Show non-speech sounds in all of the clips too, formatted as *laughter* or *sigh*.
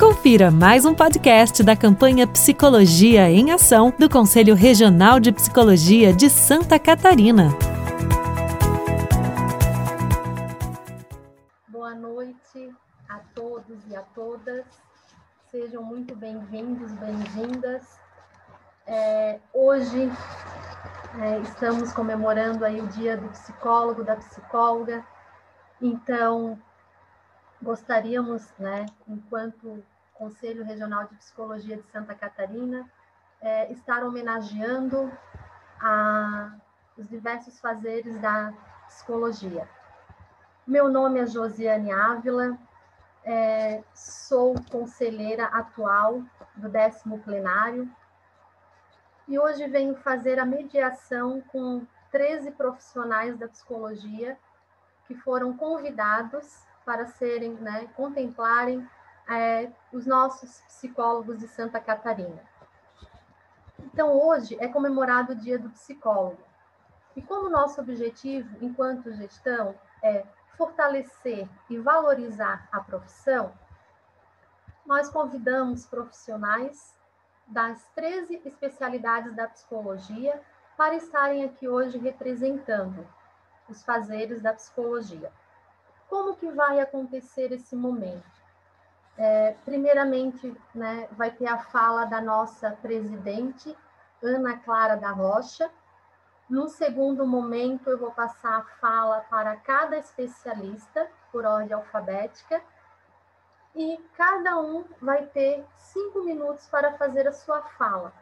Confira mais um podcast da campanha Psicologia em Ação do Conselho Regional de Psicologia de Santa Catarina. Boa noite a todos e a todas. Sejam muito bem-vindos, bem-vindas. É, hoje é, estamos comemorando aí o Dia do Psicólogo, da Psicóloga. Então, gostaríamos, né, enquanto Conselho Regional de Psicologia de Santa Catarina, é, estar homenageando a, os diversos fazeres da psicologia. Meu nome é Josiane Ávila, é, sou conselheira atual do décimo plenário e hoje venho fazer a mediação com 13 profissionais da psicologia que foram convidados para serem, né, contemplarem é, os nossos psicólogos de Santa Catarina. Então, hoje é comemorado o Dia do Psicólogo. E como nosso objetivo, enquanto gestão, é fortalecer e valorizar a profissão, nós convidamos profissionais das 13 especialidades da psicologia para estarem aqui hoje representando os fazeres da psicologia. Como que vai acontecer esse momento? É, primeiramente, né, vai ter a fala da nossa presidente, Ana Clara da Rocha. No segundo momento, eu vou passar a fala para cada especialista, por ordem alfabética, e cada um vai ter cinco minutos para fazer a sua fala.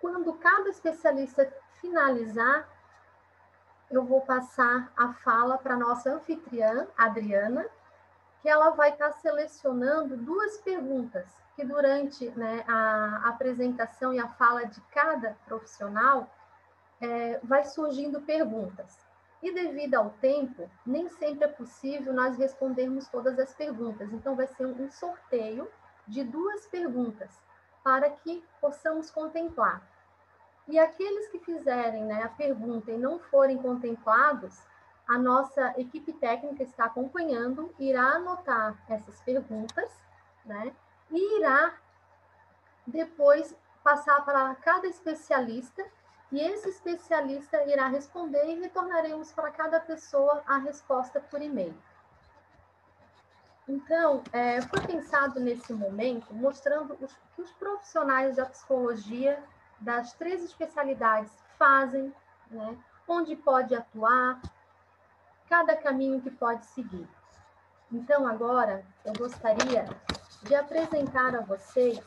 Quando cada especialista finalizar, eu vou passar a fala para nossa anfitriã, Adriana, que ela vai estar tá selecionando duas perguntas que durante né, a apresentação e a fala de cada profissional é, vai surgindo perguntas. E devido ao tempo, nem sempre é possível nós respondermos todas as perguntas. Então, vai ser um sorteio de duas perguntas para que possamos contemplar. E aqueles que fizerem né, a pergunta e não forem contemplados, a nossa equipe técnica está acompanhando, irá anotar essas perguntas, né? E irá depois passar para cada especialista, e esse especialista irá responder e retornaremos para cada pessoa a resposta por e-mail. Então, é, foi pensado nesse momento, mostrando os, que os profissionais da psicologia das três especialidades fazem, né, onde pode atuar, cada caminho que pode seguir. Então, agora, eu gostaria de apresentar a vocês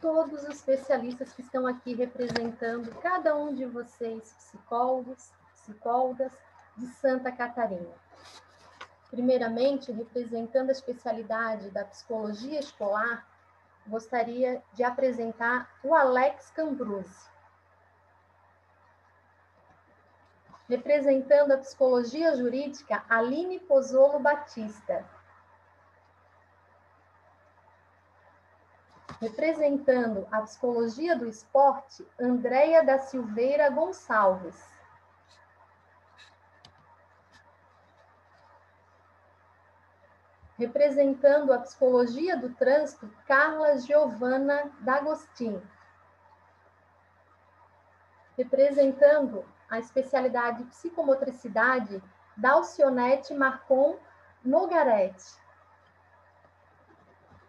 todos os especialistas que estão aqui representando cada um de vocês, psicólogos, psicólogas de Santa Catarina. Primeiramente, representando a especialidade da psicologia escolar, gostaria de apresentar o Alex Cambruzzi. representando a psicologia jurídica, Aline Pozzolo Batista. Representando a psicologia do esporte, Andréia da Silveira Gonçalves. Representando a psicologia do trânsito, Carla Giovana D'Agostin. Representando a especialidade psicomotricidade da Alcionete Marcon Nogarete.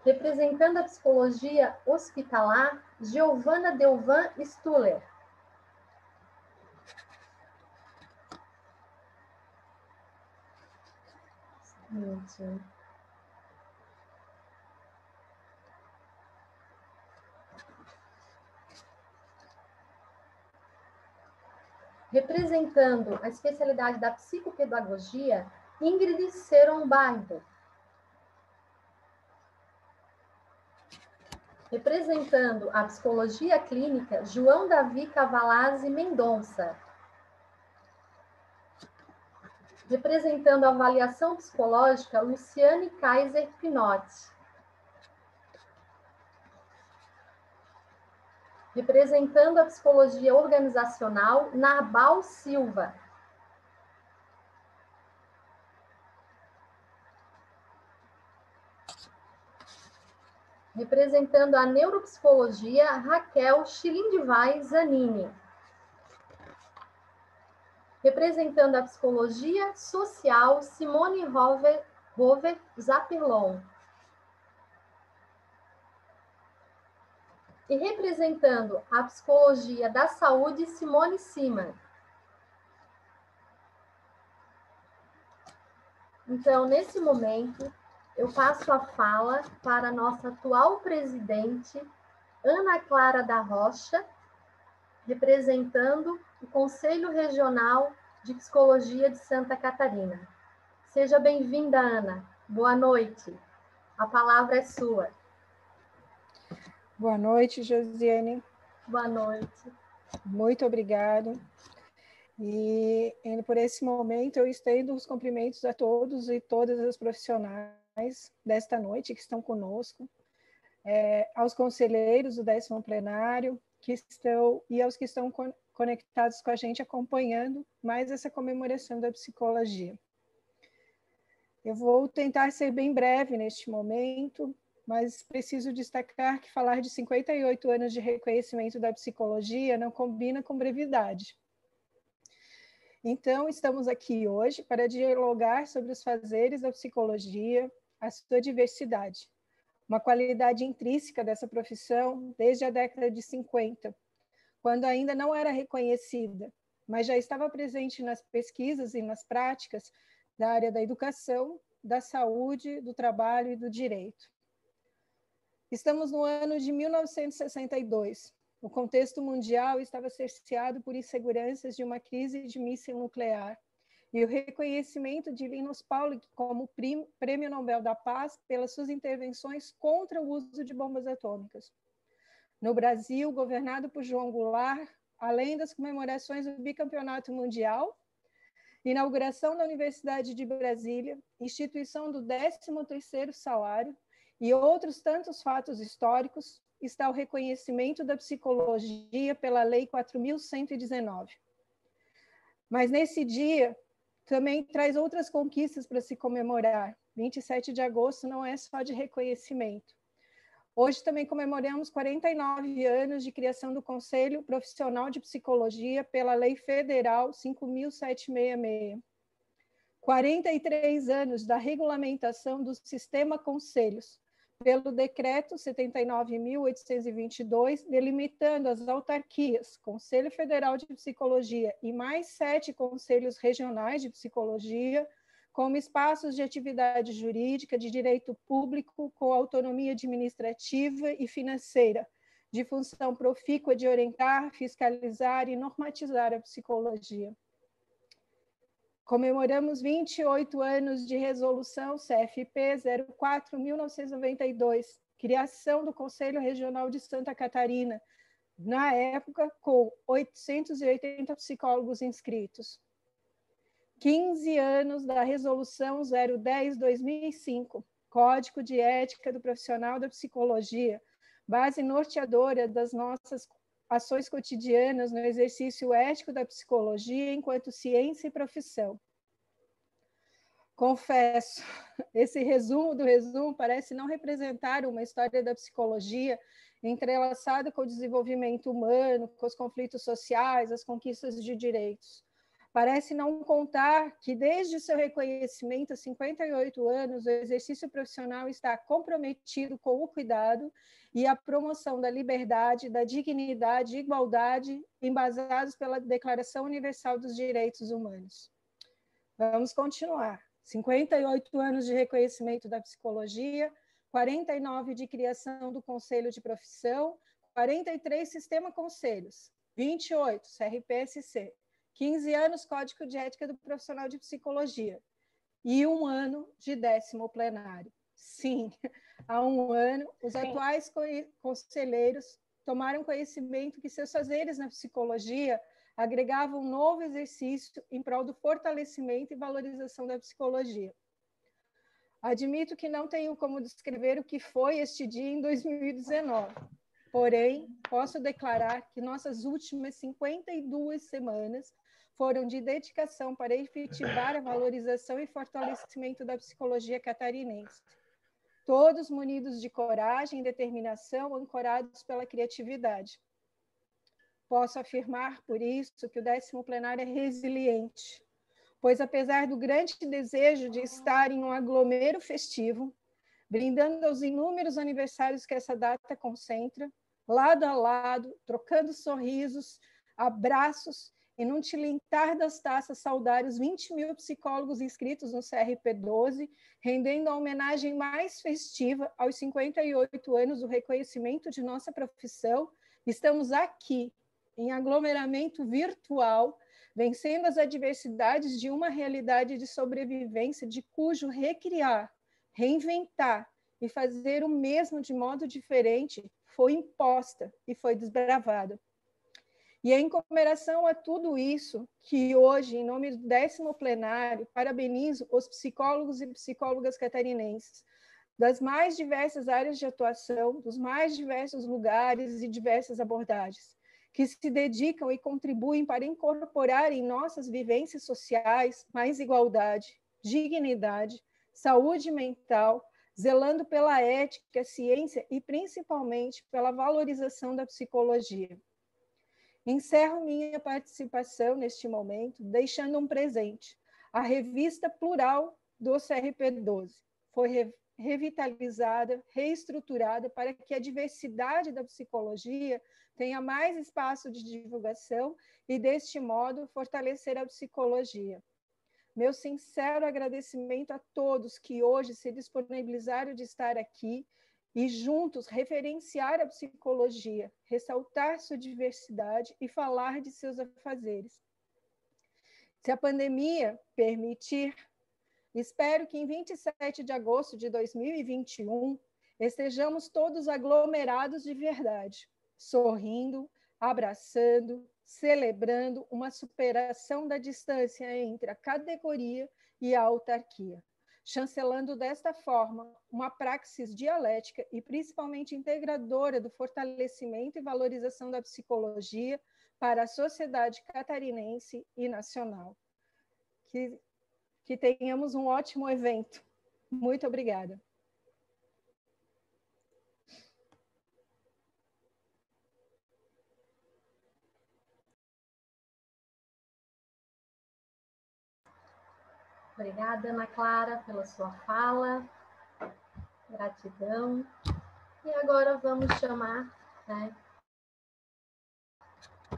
Representando a psicologia hospitalar, Giovanna Delvan Stuller. Representando a especialidade da psicopedagogia, Ingrid Seron. Representando a psicologia clínica, João Davi Cavalazzi Mendonça. Representando a avaliação psicológica, Luciane Kaiser Pinotti. representando a psicologia organizacional, Narbal Silva. Representando a neuropsicologia, Raquel Chilindivai Zanini. Representando a psicologia social, Simone Rover, Rover Zapirlon. E representando a psicologia da saúde, Simone Siman. Então, nesse momento, eu passo a fala para a nossa atual presidente, Ana Clara da Rocha, representando o Conselho Regional de Psicologia de Santa Catarina. Seja bem-vinda, Ana. Boa noite. A palavra é sua. Boa noite, Josiane. Boa noite. Muito obrigado. E por esse momento eu estendo os cumprimentos a todos e todas as profissionais desta noite que estão conosco, é, aos conselheiros do décimo plenário que estão e aos que estão conectados com a gente acompanhando mais essa comemoração da psicologia. Eu vou tentar ser bem breve neste momento, mas preciso destacar que falar de 58 anos de reconhecimento da psicologia não combina com brevidade. Então, estamos aqui hoje para dialogar sobre os fazeres da psicologia, a sua diversidade, uma qualidade intrínseca dessa profissão desde a década de 50, quando ainda não era reconhecida, mas já estava presente nas pesquisas e nas práticas da área da educação, da saúde, do trabalho e do direito. Estamos no ano de 1962, o contexto mundial estava cerceado por inseguranças de uma crise de míssil nuclear e o reconhecimento de Linus Pauling como Prêmio Nobel da Paz pelas suas intervenções contra o uso de bombas atômicas. No Brasil, governado por João Goulart, além das comemorações do bicampeonato mundial, inauguração da Universidade de Brasília, instituição do 13º salário e outros tantos fatos históricos, está o reconhecimento da psicologia pela Lei 4.119. Mas nesse dia também traz outras conquistas para se comemorar. 27 de agosto não é só de reconhecimento. Hoje também comemoramos 49 anos de criação do Conselho Profissional de Psicologia pela Lei Federal 5.766. 43 anos da regulamentação do sistema conselhos, pelo Decreto 79.822, delimitando as autarquias, Conselho Federal de Psicologia e mais sete conselhos regionais de psicologia, como espaços de atividade jurídica de direito público com autonomia administrativa e financeira, de função profícua de orientar, fiscalizar e normatizar a psicologia. Comemoramos 28 anos de resolução CFP 04-1992, criação do Conselho Regional de Santa Catarina, na época com 880 psicólogos inscritos. 15 anos da Resolução 010-2005, Código de Ética do Profissional da Psicologia, base norteadora das nossas ações cotidianas no exercício ético da psicologia enquanto ciência e profissão. Confesso, *laughs* esse resumo do resumo parece não representar uma história da psicologia entrelaçada com o desenvolvimento humano, com os conflitos sociais, as conquistas de direitos. Parece não contar que, desde seu reconhecimento há 58 anos, o exercício profissional está comprometido com o cuidado e a promoção da liberdade, da dignidade e igualdade embasados pela Declaração Universal dos Direitos Humanos. Vamos continuar. 58 anos de reconhecimento da psicologia, 49 de criação do Conselho de Profissão, 43 Sistema Conselhos, 28 CRPSC, 15 anos Código de Ética do Profissional de Psicologia e um ano de décimo plenário. Sim, há um ano, os atuais conselheiros tomaram conhecimento que seus fazeres na psicologia agregavam um novo exercício em prol do fortalecimento e valorização da psicologia. Admito que não tenho como descrever o que foi este dia em 2019, porém, posso declarar que nossas últimas 52 semanas foram de dedicação para efetivar a valorização e fortalecimento da psicologia catarinense. todos munidos de coragem e determinação, ancorados pela criatividade. Posso afirmar, por isso, que o décimo plenário é resiliente, pois apesar do grande desejo de estar em um aglomero festivo, brindando aos inúmeros aniversários que essa data concentra, lado a lado, trocando sorrisos, abraços e num tilintar das taças saudar os 20 mil psicólogos inscritos no CRP 12, rendendo a homenagem mais festiva aos 58 anos do reconhecimento de nossa profissão, estamos aqui, em aglomeramento virtual, vencendo as adversidades de uma realidade de sobrevivência de cujo recriar, reinventar e fazer o mesmo de modo diferente foi imposta e foi desbravada. E é em comemoração a tudo isso que hoje, em nome do décimo plenário, parabenizo os psicólogos e psicólogas catarinenses das mais diversas áreas de atuação, dos mais diversos lugares e diversas abordagens, que se dedicam e contribuem para incorporar em nossas vivências sociais mais igualdade, dignidade, saúde mental, zelando pela ética, ciência e principalmente pela valorização da psicologia. Encerro minha participação neste momento deixando um presente. A revista plural do CRP12 foi re revitalizada, reestruturada para que a diversidade da psicologia tenha mais espaço de divulgação e, deste modo, fortalecer a psicologia. Meu sincero agradecimento a todos que hoje se disponibilizaram de estar aqui e juntos referenciar a psicologia, ressaltar sua diversidade e falar de seus afazeres. Se a pandemia permitir, espero que em 27 de agosto de 2021 estejamos todos aglomerados de verdade, sorrindo, abraçando, celebrando uma superação da distância entre a categoria e a autarquia chancelando desta forma uma praxis dialética e principalmente integradora do fortalecimento e valorização da psicologia para a sociedade catarinense e nacional. Que, que tenhamos um ótimo evento. Muito obrigada. Obrigada, Ana Clara, pela sua fala. Gratidão. E agora vamos chamar né,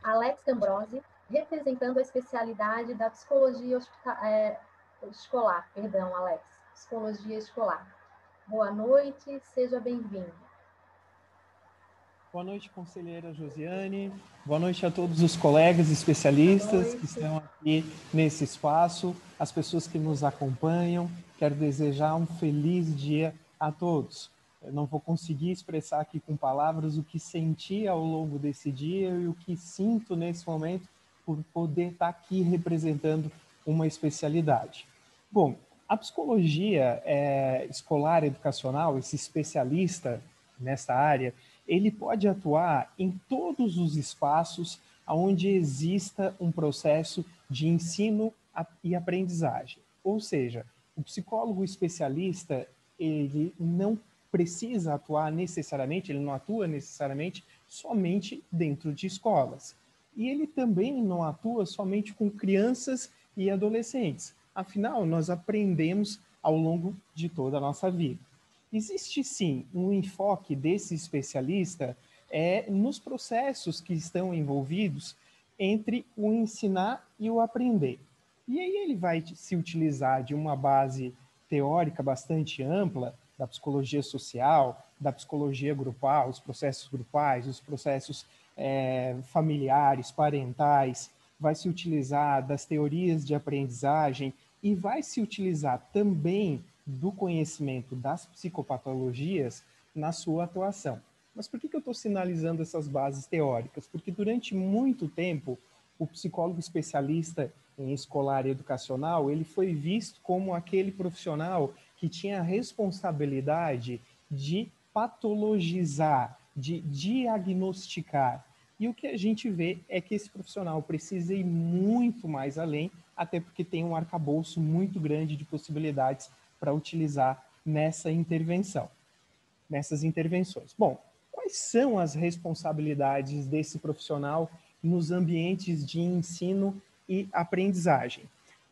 Alex Cambrosi, representando a especialidade da psicologia é, escolar. Perdão, Alex. Psicologia escolar. Boa noite, seja bem-vindo. Boa noite, conselheira Josiane. Boa noite a todos os colegas especialistas que estão aqui nesse espaço, as pessoas que nos acompanham. Quero desejar um feliz dia a todos. Eu não vou conseguir expressar aqui com palavras o que senti ao longo desse dia e o que sinto nesse momento por poder estar aqui representando uma especialidade. Bom, a psicologia é, escolar educacional, esse especialista nessa área, ele pode atuar em todos os espaços onde exista um processo de ensino e aprendizagem. Ou seja, o psicólogo especialista, ele não precisa atuar necessariamente, ele não atua necessariamente somente dentro de escolas. E ele também não atua somente com crianças e adolescentes. Afinal, nós aprendemos ao longo de toda a nossa vida. Existe sim um enfoque desse especialista é, nos processos que estão envolvidos entre o ensinar e o aprender. E aí ele vai se utilizar de uma base teórica bastante ampla da psicologia social, da psicologia grupal, os processos grupais, os processos é, familiares, parentais, vai se utilizar das teorias de aprendizagem e vai se utilizar também do conhecimento das psicopatologias na sua atuação. Mas por que, que eu estou sinalizando essas bases teóricas? Porque durante muito tempo, o psicólogo especialista em escolar e educacional, ele foi visto como aquele profissional que tinha a responsabilidade de patologizar, de diagnosticar. E o que a gente vê é que esse profissional precisa ir muito mais além, até porque tem um arcabouço muito grande de possibilidades para utilizar nessa intervenção, nessas intervenções. Bom, quais são as responsabilidades desse profissional nos ambientes de ensino e aprendizagem?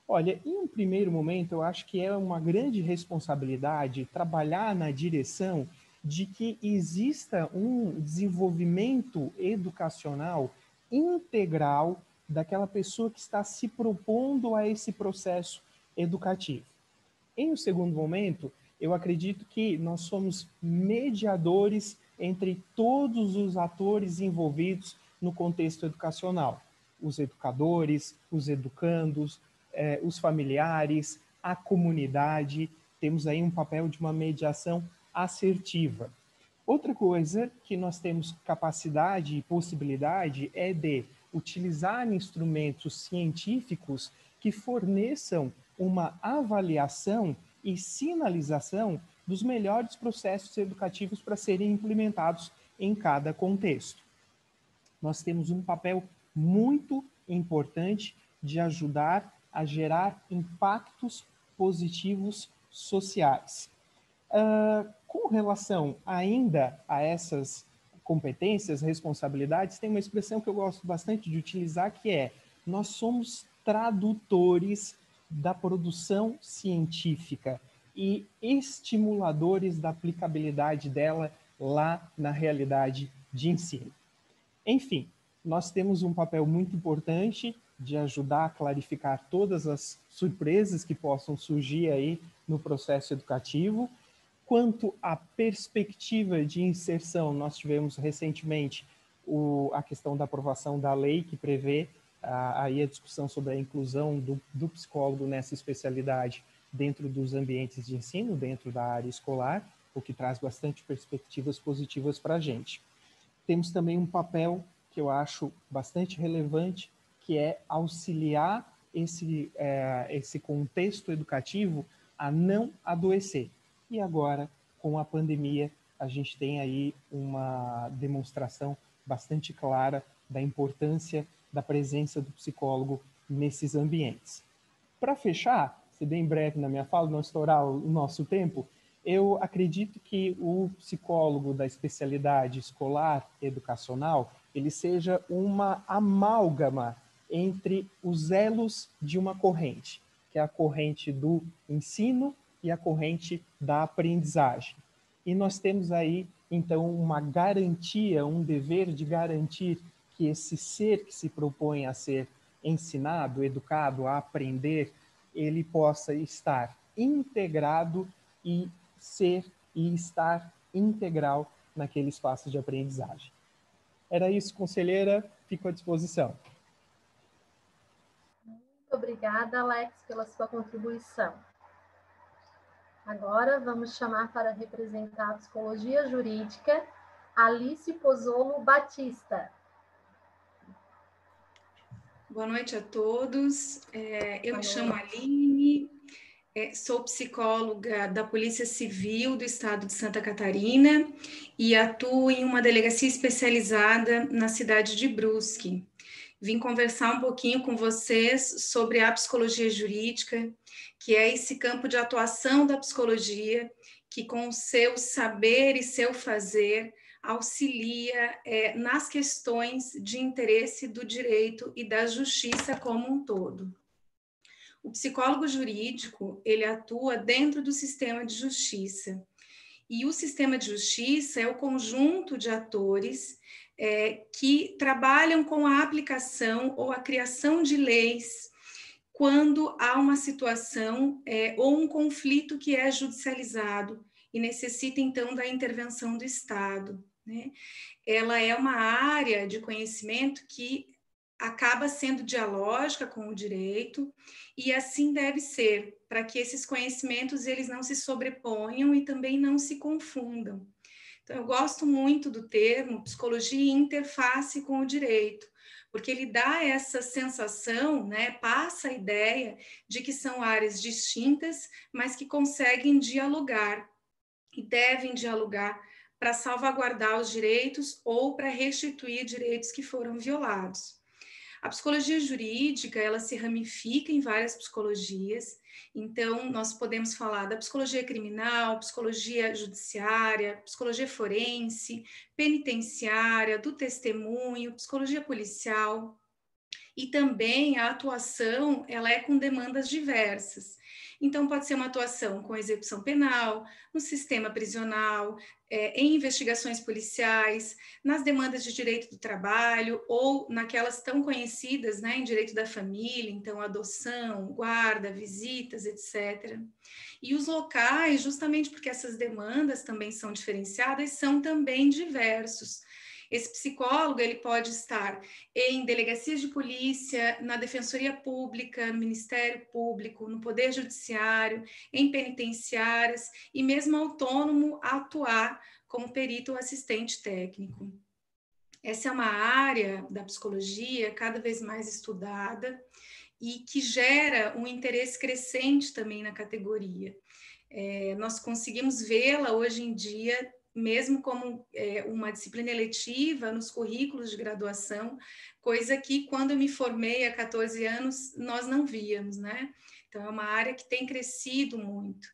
Olha, em um primeiro momento, eu acho que é uma grande responsabilidade trabalhar na direção de que exista um desenvolvimento educacional integral daquela pessoa que está se propondo a esse processo educativo. Em um segundo momento, eu acredito que nós somos mediadores entre todos os atores envolvidos no contexto educacional: os educadores, os educandos, eh, os familiares, a comunidade. Temos aí um papel de uma mediação assertiva. Outra coisa que nós temos capacidade e possibilidade é de utilizar instrumentos científicos que forneçam uma avaliação e sinalização dos melhores processos educativos para serem implementados em cada contexto. Nós temos um papel muito importante de ajudar a gerar impactos positivos sociais. Uh, com relação ainda a essas competências, responsabilidades, tem uma expressão que eu gosto bastante de utilizar que é: nós somos tradutores da produção científica e estimuladores da aplicabilidade dela lá na realidade de ensino. Enfim, nós temos um papel muito importante de ajudar a clarificar todas as surpresas que possam surgir aí no processo educativo Quanto à perspectiva de inserção, nós tivemos recentemente o, a questão da aprovação da lei que prevê a, aí a discussão sobre a inclusão do, do psicólogo nessa especialidade dentro dos ambientes de ensino, dentro da área escolar, o que traz bastante perspectivas positivas para a gente. Temos também um papel que eu acho bastante relevante, que é auxiliar esse, é, esse contexto educativo a não adoecer. E agora, com a pandemia, a gente tem aí uma demonstração bastante clara da importância da presença do psicólogo nesses ambientes. Para fechar, ser bem breve na minha fala, não estourar o nosso tempo, eu acredito que o psicólogo da especialidade escolar educacional ele seja uma amálgama entre os elos de uma corrente, que é a corrente do ensino e a corrente da aprendizagem. E nós temos aí, então, uma garantia, um dever de garantir que esse ser que se propõe a ser ensinado, educado, a aprender, ele possa estar integrado e ser e estar integral naquele espaço de aprendizagem. Era isso, conselheira, fico à disposição. Muito obrigada, Alex, pela sua contribuição. Agora vamos chamar para representar a psicologia jurídica Alice Pozzolo Batista. Boa noite a todos. É, eu Boa me chamo Aline, sou psicóloga da Polícia Civil do Estado de Santa Catarina e atuo em uma delegacia especializada na cidade de Brusque. Vim conversar um pouquinho com vocês sobre a psicologia jurídica que é esse campo de atuação da psicologia, que com o seu saber e seu fazer auxilia é, nas questões de interesse do direito e da justiça como um todo. O psicólogo jurídico, ele atua dentro do sistema de justiça. E o sistema de justiça é o conjunto de atores é, que trabalham com a aplicação ou a criação de leis quando há uma situação é, ou um conflito que é judicializado e necessita então da intervenção do Estado. Né? Ela é uma área de conhecimento que acaba sendo dialógica com o direito e assim deve ser para que esses conhecimentos eles não se sobreponham e também não se confundam. Então eu gosto muito do termo psicologia interface com o direito, porque ele dá essa sensação, né, passa a ideia de que são áreas distintas, mas que conseguem dialogar e devem dialogar para salvaguardar os direitos ou para restituir direitos que foram violados. A psicologia jurídica, ela se ramifica em várias psicologias Então, nós podemos falar da psicologia criminal, psicologia judiciária, psicologia forense, penitenciária, do testemunho, psicologia policial. E também a atuação, ela é com demandas diversas. Então, pode ser uma atuação com execução penal, no sistema prisional, é, em investigações policiais, nas demandas de direito do trabalho ou naquelas tão conhecidas né, em direito da família, então adoção, guarda, visitas, etc. E os locais, justamente porque essas demandas também são diferenciadas, são também diversos. Esse psicólogo ele pode estar em delegacias de polícia, na defensoria pública, no Ministério Público, no Poder Judiciário, em penitenciárias e mesmo autônomo atuar como perito ou assistente técnico. Essa é uma área da psicologia cada vez mais estudada e que gera um interesse crescente também na categoria. É, nós conseguimos vê-la hoje em dia mesmo como é, uma disciplina eletiva nos currículos de graduação, coisa que quando eu me formei há 14 anos nós não víamos, né? Então é uma área que tem crescido muito.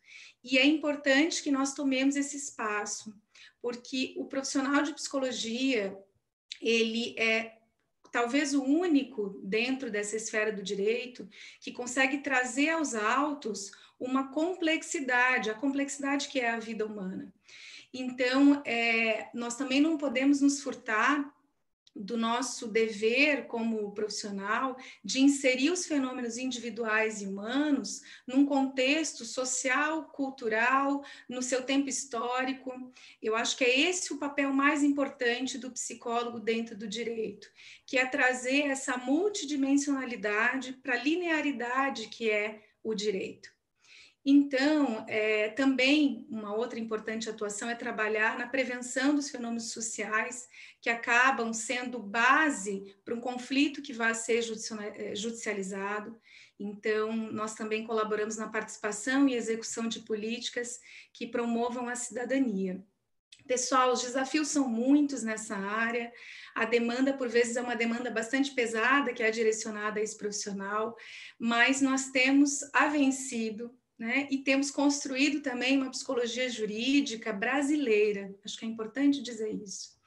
E é importante que nós tomemos esse espaço, porque o profissional de psicologia, ele é talvez o único dentro dessa esfera do direito que consegue trazer aos autos uma complexidade, a complexidade que é a vida humana. Então, é, nós também não podemos nos furtar do nosso dever como profissional de inserir os fenômenos individuais e humanos num contexto social, cultural, no seu tempo histórico. Eu acho que é esse o papel mais importante do psicólogo dentro do direito, que é trazer essa multidimensionalidade para a linearidade que é o direito. Então, é, também uma outra importante atuação é trabalhar na prevenção dos fenômenos sociais que acabam sendo base para um conflito que vai ser é, judicializado. Então, nós também colaboramos na participação e execução de políticas que promovam a cidadania. Pessoal, os desafios são muitos nessa área. A demanda, por vezes, é uma demanda bastante pesada, que é direcionada a esse profissional, mas nós temos a vencido né? E temos construído também uma psicologia jurídica brasileira. Acho que é importante dizer isso.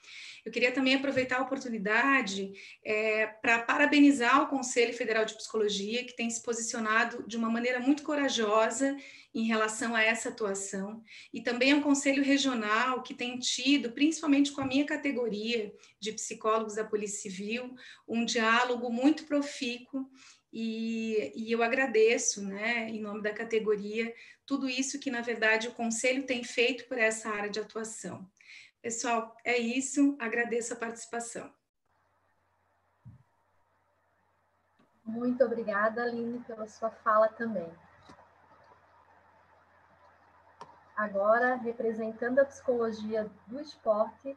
Eu queria também aproveitar a oportunidade é, para parabenizar o Conselho Federal de Psicologia, que tem se posicionado de uma maneira muito corajosa em relação a essa atuação, e também ao Conselho Regional, que tem tido, principalmente com a minha categoria de psicólogos da Polícia Civil, um diálogo muito profícuo e, e, eu agradeço, né, em nome da categoria, tudo isso que, na verdade, o Conselho tem feito por essa área de atuação. Pessoal, é isso, agradeço a participação. Muito obrigada, Aline, pela sua fala também. Agora, representando a psicologia do esporte,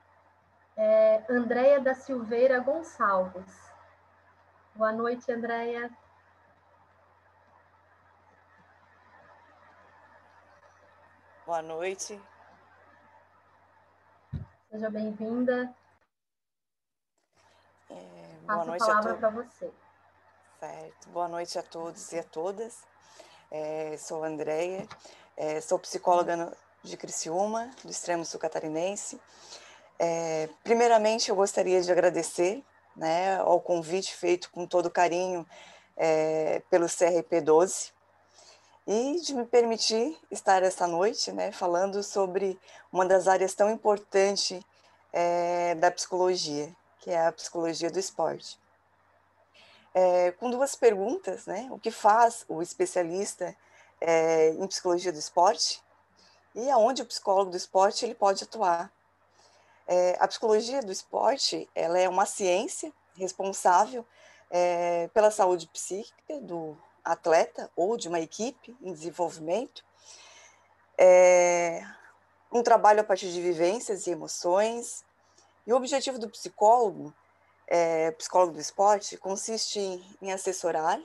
é Andréia da Silveira Gonçalves. Boa noite, Andréia. Boa noite. Seja bem-vinda. É, boa Passo noite a palavra para você. Certo. Boa noite a todos e a todas. É, sou Andréia, é, sou psicóloga de Criciúma, do extremo sul catarinense. É, primeiramente, eu gostaria de agradecer né, ao convite feito com todo carinho é, pelo CRP 12, e de me permitir estar esta noite né, falando sobre uma das áreas tão importantes é, da psicologia, que é a psicologia do esporte. É, com duas perguntas, né? O que faz o especialista é, em psicologia do esporte e aonde o psicólogo do esporte ele pode atuar? A psicologia do esporte ela é uma ciência responsável pela saúde psíquica do atleta ou de uma equipe em desenvolvimento, é, um trabalho a partir de vivências e emoções. E o objetivo do psicólogo, é, psicólogo do esporte, consiste em, em assessorar,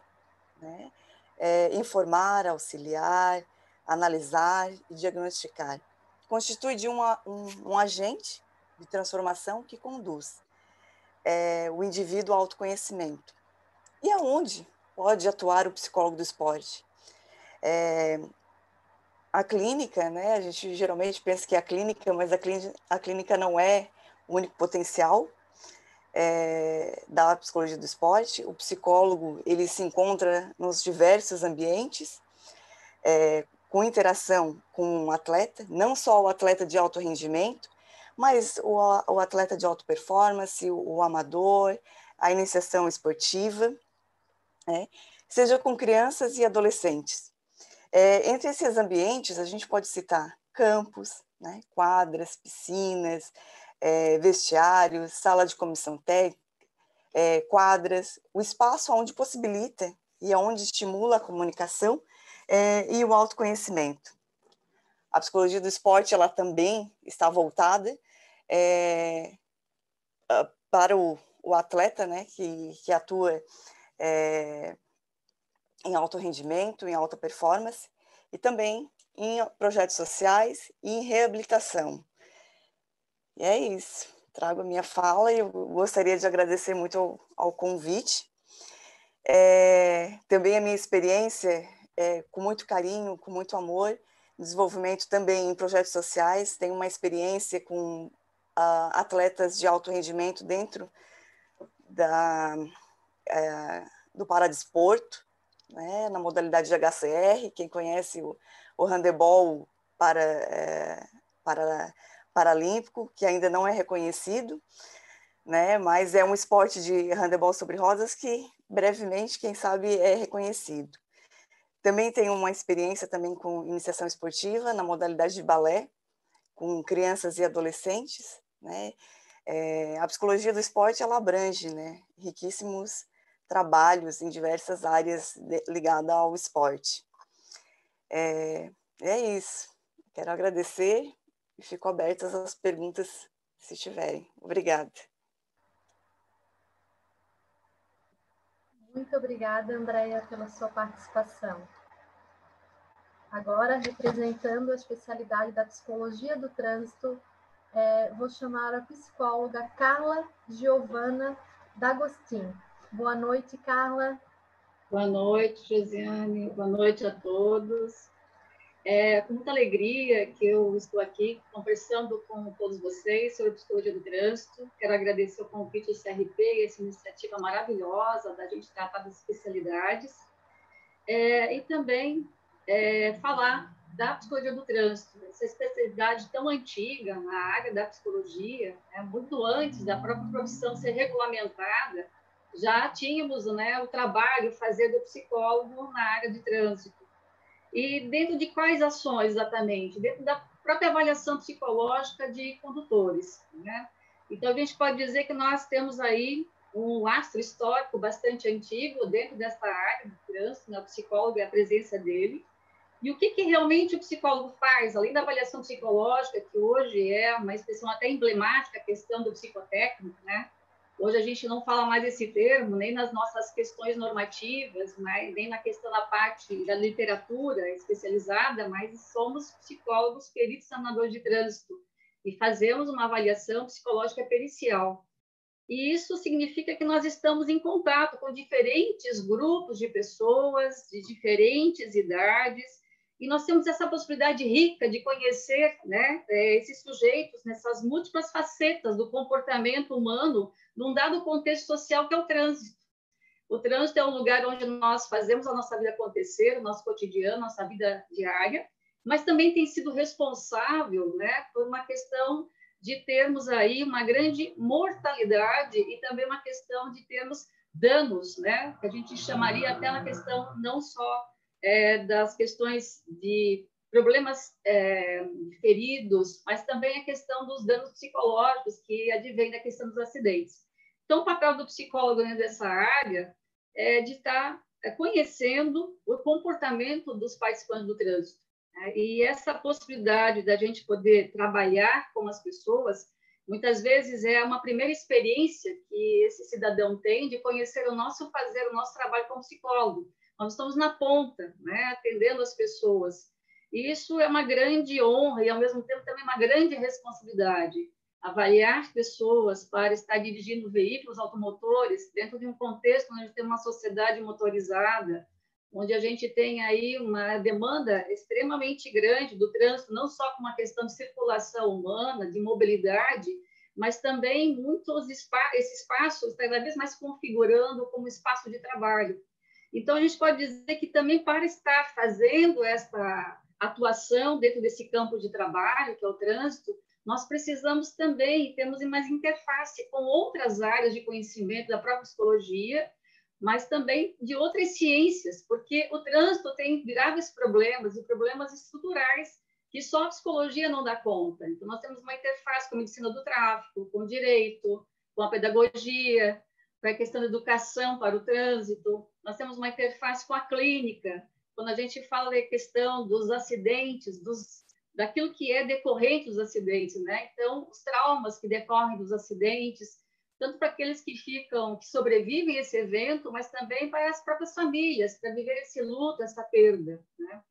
né, é, informar, auxiliar, analisar e diagnosticar. Constitui de uma, um, um agente de transformação que conduz é, o indivíduo ao autoconhecimento. E aonde pode atuar o psicólogo do esporte. É, a clínica, né? A gente geralmente pensa que é a clínica, mas a clínica, a clínica não é o único potencial é, da psicologia do esporte. O psicólogo ele se encontra nos diversos ambientes, é, com interação com o atleta, não só o atleta de alto rendimento, mas o, o atleta de alta performance, o, o amador, a iniciação esportiva, né? seja com crianças e adolescentes. É, entre esses ambientes, a gente pode citar campos, né, quadras, piscinas, é, vestiários, sala de comissão técnica, é, quadras, o espaço onde possibilita e onde estimula a comunicação é, e o autoconhecimento. A psicologia do esporte ela também está voltada é, para o, o, atleta né, que, que atua é, em alto rendimento, em alta performance, e também em projetos sociais e em reabilitação. E é isso. Trago a minha fala e eu gostaria de agradecer muito ao, ao convite. É, também a minha experiência, é, com muito carinho, com muito amor, desenvolvimento também em projetos sociais. Tenho uma experiência com uh, atletas de alto rendimento dentro da, uh, do Paradesporto, né, na modalidade de HCR, quem conhece o, o handebol para, é, para paralímpico, que ainda não é reconhecido, né, mas é um esporte de handebol sobre rodas que brevemente, quem sabe, é reconhecido. Também tenho uma experiência também com iniciação esportiva na modalidade de balé, com crianças e adolescentes, né, é, a psicologia do esporte ela abrange, né, riquíssimos trabalhos em diversas áreas ligadas ao esporte. É, é isso. Quero agradecer e fico aberta às perguntas, se tiverem. Obrigada. Muito obrigada, Andréia, pela sua participação. Agora, representando a especialidade da psicologia do trânsito, é, vou chamar a psicóloga Carla Giovana D'Agostin. Boa noite, Carla. Boa noite, Josiane. Boa noite a todos. É com muita alegria que eu estou aqui conversando com todos vocês sobre psicologia do trânsito. Quero agradecer o convite do CRP e essa iniciativa maravilhosa da gente tratar das especialidades. É, e também é, falar da psicologia do trânsito, essa especialidade tão antiga na área da psicologia, né, muito antes da própria profissão ser regulamentada, já tínhamos né, o trabalho fazer do psicólogo na área de trânsito. E dentro de quais ações exatamente? Dentro da própria avaliação psicológica de condutores. Né? Então, a gente pode dizer que nós temos aí um lastro histórico bastante antigo dentro dessa área do trânsito, né? o psicólogo e a presença dele. E o que, que realmente o psicólogo faz, além da avaliação psicológica, que hoje é uma expressão até emblemática, a questão do psicotécnico, né? Hoje a gente não fala mais esse termo, nem nas nossas questões normativas, mas nem na questão da parte da literatura especializada, mas somos psicólogos peritos sanadores de trânsito e fazemos uma avaliação psicológica pericial. E isso significa que nós estamos em contato com diferentes grupos de pessoas, de diferentes idades, e nós temos essa possibilidade rica de conhecer né, é, esses sujeitos nessas múltiplas facetas do comportamento humano num dado contexto social que é o trânsito. O trânsito é um lugar onde nós fazemos a nossa vida acontecer, o nosso cotidiano, nossa vida diária, mas também tem sido responsável né, por uma questão de termos aí uma grande mortalidade e também uma questão de termos danos, né, que a gente chamaria até uma questão não só é, das questões de problemas é, feridos, mas também a questão dos danos psicológicos que advém da questão dos acidentes. Então, o papel do psicólogo nessa área é de estar é, conhecendo o comportamento dos participantes do trânsito. Né? E essa possibilidade da gente poder trabalhar com as pessoas, muitas vezes é uma primeira experiência que esse cidadão tem de conhecer o nosso fazer, o nosso trabalho como psicólogo. Nós estamos na ponta, né, atendendo as pessoas. E isso é uma grande honra e, ao mesmo tempo, também uma grande responsabilidade. Avaliar pessoas para estar dirigindo veículos automotores dentro de um contexto onde tem uma sociedade motorizada, onde a gente tem aí uma demanda extremamente grande do trânsito, não só com uma questão de circulação humana, de mobilidade, mas também muitos espaços, esse espaço cada vez mais configurando como espaço de trabalho. Então, a gente pode dizer que também para estar fazendo essa atuação dentro desse campo de trabalho, que é o trânsito, nós precisamos também termos mais interface com outras áreas de conhecimento da própria psicologia, mas também de outras ciências, porque o trânsito tem graves problemas e problemas estruturais que só a psicologia não dá conta. Então, nós temos uma interface com a medicina do tráfico, com o direito, com a pedagogia, com a questão da educação para o trânsito. Nós temos uma interface com a clínica, quando a gente fala da questão dos acidentes, dos, daquilo que é decorrente dos acidentes, né? Então, os traumas que decorrem dos acidentes, tanto para aqueles que ficam, que sobrevivem a esse evento, mas também para as próprias famílias, para viver esse luto, essa perda, né?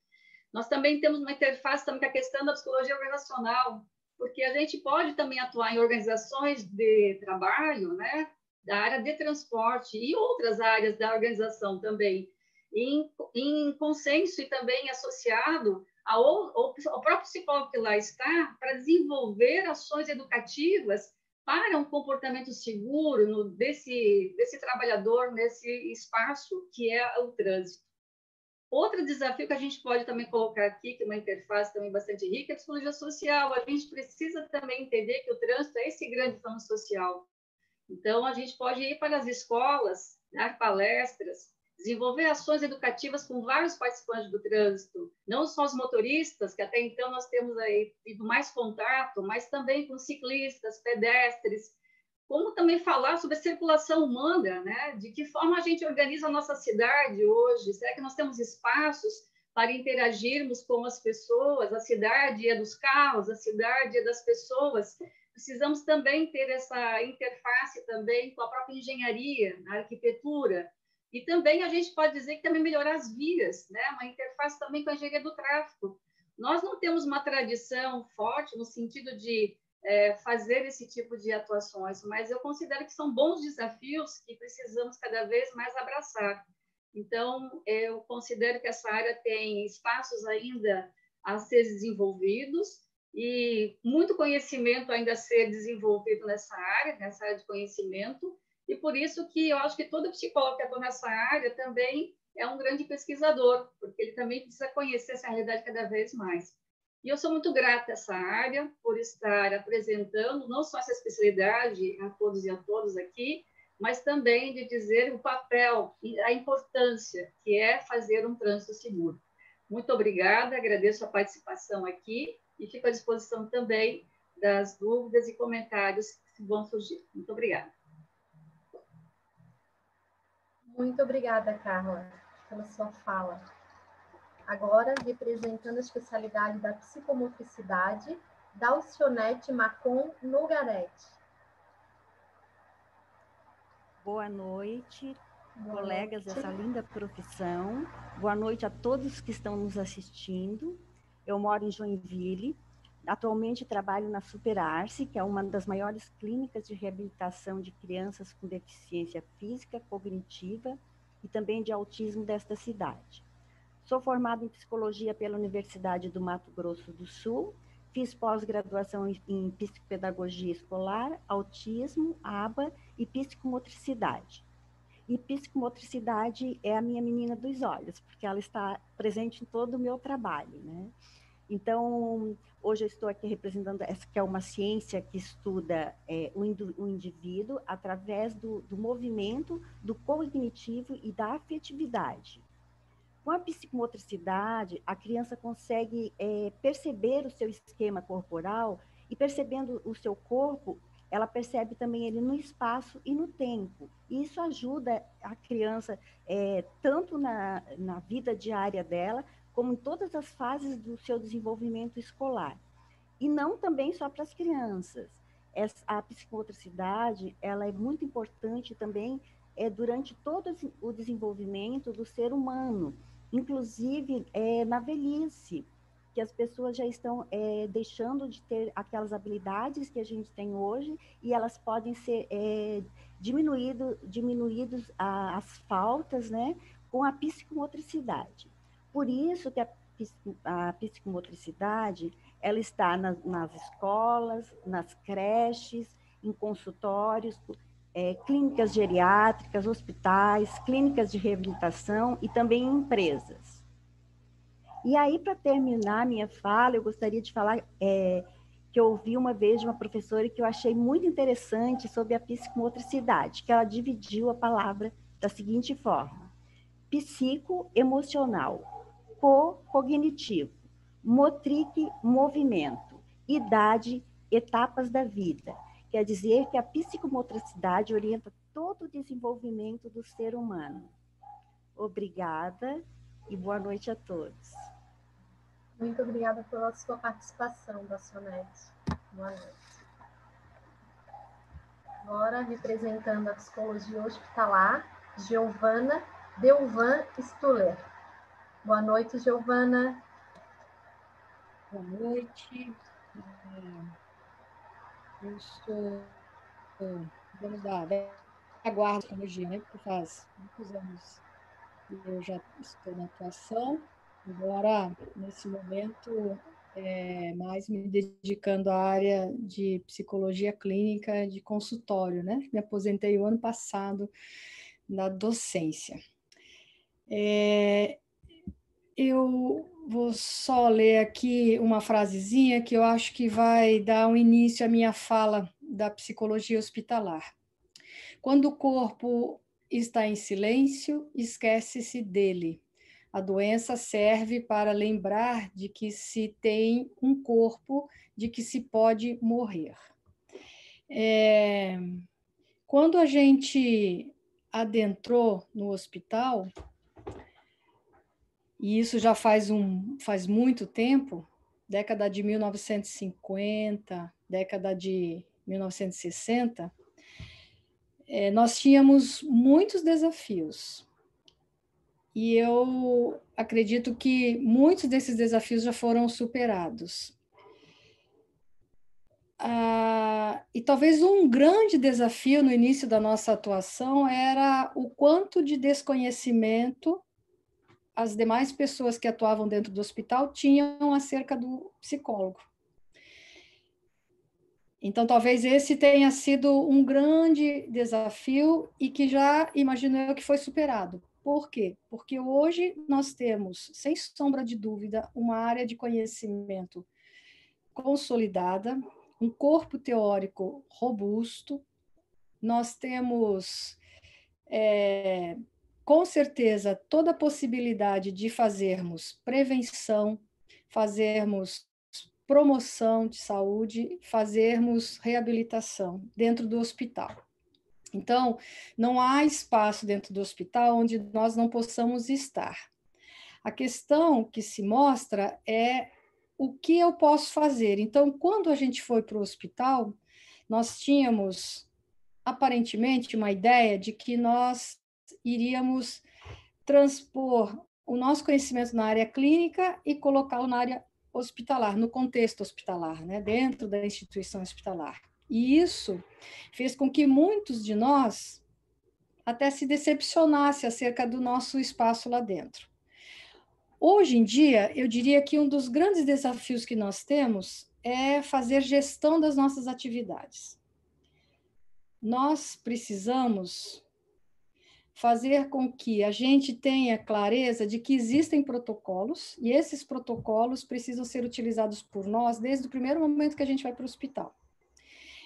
Nós também temos uma interface também com a questão da psicologia organizacional, porque a gente pode também atuar em organizações de trabalho, né, da área de transporte e outras áreas da organização também, em, em consenso e também associado ao, ao, próprio psicólogo que lá está, para desenvolver ações educativas para um comportamento seguro no, desse, desse trabalhador nesse espaço que é o trânsito. Outro desafio que a gente pode também colocar aqui, que é uma interface também bastante rica, é a psicologia social. A gente precisa também entender que o trânsito é esse grande fenômeno social. Então, a gente pode ir para as escolas, dar palestras, desenvolver ações educativas com vários participantes do trânsito, não só os motoristas, que até então nós temos aí tido mais contato, mas também com ciclistas, pedestres, como também falar sobre a circulação humana, né? De que forma a gente organiza a nossa cidade hoje? Será que nós temos espaços para interagirmos com as pessoas? A cidade é dos carros, a cidade é das pessoas. Precisamos também ter essa interface também com a própria engenharia, a arquitetura. E também a gente pode dizer que também melhorar as vias, né? Uma interface também com a engenharia do tráfego. Nós não temos uma tradição forte no sentido de é, fazer esse tipo de atuações, mas eu considero que são bons desafios que precisamos cada vez mais abraçar. Então, eu considero que essa área tem espaços ainda a ser desenvolvidos e muito conhecimento ainda a ser desenvolvido nessa área, nessa área de conhecimento, e por isso que eu acho que todo psicólogo que atua nessa área também é um grande pesquisador, porque ele também precisa conhecer essa realidade cada vez mais. E eu sou muito grata a essa área por estar apresentando não só essa especialidade a todos e a todas aqui, mas também de dizer o papel e a importância que é fazer um trânsito seguro. Muito obrigada, agradeço a participação aqui e fico à disposição também das dúvidas e comentários que vão surgir. Muito obrigada. Muito obrigada, Carla, pela sua fala. Agora, representando a especialidade da psicomotricidade, Dalcionete Macon Nogarete. Boa noite, Boa colegas noite. dessa linda profissão. Boa noite a todos que estão nos assistindo. Eu moro em Joinville. Atualmente trabalho na Superarce, que é uma das maiores clínicas de reabilitação de crianças com deficiência física, cognitiva e também de autismo desta cidade. Sou formada em psicologia pela Universidade do Mato Grosso do Sul. Fiz pós-graduação em psicopedagogia escolar, autismo, ABA e psicomotricidade. E psicomotricidade é a minha menina dos olhos, porque ela está presente em todo o meu trabalho, né? Então, hoje eu estou aqui representando essa que é uma ciência que estuda é, o, o, indivíduo através do, do movimento, do cognitivo e da afetividade. Com a psicomotricidade, a criança consegue é, perceber o seu esquema corporal e percebendo o seu corpo, ela percebe também ele no espaço e no tempo. E isso ajuda a criança é, tanto na, na vida diária dela, como em todas as fases do seu desenvolvimento escolar. E não também só para as crianças. Essa, a psicomotricidade, ela é muito importante também é, durante todo o desenvolvimento do ser humano inclusive é, na velhice, que as pessoas já estão é, deixando de ter aquelas habilidades que a gente tem hoje e elas podem ser é, diminuído, diminuídos a, as faltas, né, com a psicomotricidade. Por isso que a, a psicomotricidade ela está nas, nas escolas, nas creches, em consultórios, é, clínicas geriátricas, hospitais, clínicas de reabilitação e também em empresas. E aí, para terminar minha fala, eu gostaria de falar é, que eu ouvi uma vez de uma professora que eu achei muito interessante sobre a psicomotricidade, que ela dividiu a palavra da seguinte forma: psicoemocional, co-cognitivo, motrique, movimento, idade, etapas da vida. Quer dizer que a psicomotricidade orienta todo o desenvolvimento do ser humano. Obrigada e boa noite a todos. Muito obrigada pela sua participação, Bacionete. Boa noite. Agora, representando a psicologia hospitalar, Giovana Delvan Stuller. Boa noite, Giovana. Boa noite. Eu sou, vamos lá, da guarda de psicologia, né? Porque faz muitos anos eu já estou na atuação Agora, nesse momento, é, mais me dedicando à área de psicologia clínica de consultório, né? Me aposentei o ano passado na docência. É, eu vou só ler aqui uma frasezinha que eu acho que vai dar um início à minha fala da psicologia hospitalar. Quando o corpo está em silêncio, esquece-se dele a doença serve para lembrar de que se tem um corpo, de que se pode morrer. É, quando a gente adentrou no hospital, e isso já faz, um, faz muito tempo, década de 1950, década de 1960, é, nós tínhamos muitos desafios. E eu acredito que muitos desses desafios já foram superados. Ah, e talvez um grande desafio no início da nossa atuação era o quanto de desconhecimento as demais pessoas que atuavam dentro do hospital tinham acerca do psicólogo. Então, talvez esse tenha sido um grande desafio e que já imagino eu que foi superado. Por quê? Porque hoje nós temos, sem sombra de dúvida, uma área de conhecimento consolidada, um corpo teórico robusto, nós temos, é, com certeza, toda a possibilidade de fazermos prevenção, fazermos promoção de saúde, fazermos reabilitação dentro do hospital. Então, não há espaço dentro do hospital onde nós não possamos estar. A questão que se mostra é o que eu posso fazer. Então, quando a gente foi para o hospital, nós tínhamos aparentemente uma ideia de que nós iríamos transpor o nosso conhecimento na área clínica e colocá-lo na área hospitalar, no contexto hospitalar, né, dentro da instituição hospitalar. E isso fez com que muitos de nós até se decepcionasse acerca do nosso espaço lá dentro. Hoje em dia, eu diria que um dos grandes desafios que nós temos é fazer gestão das nossas atividades. Nós precisamos fazer com que a gente tenha clareza de que existem protocolos e esses protocolos precisam ser utilizados por nós desde o primeiro momento que a gente vai para o hospital.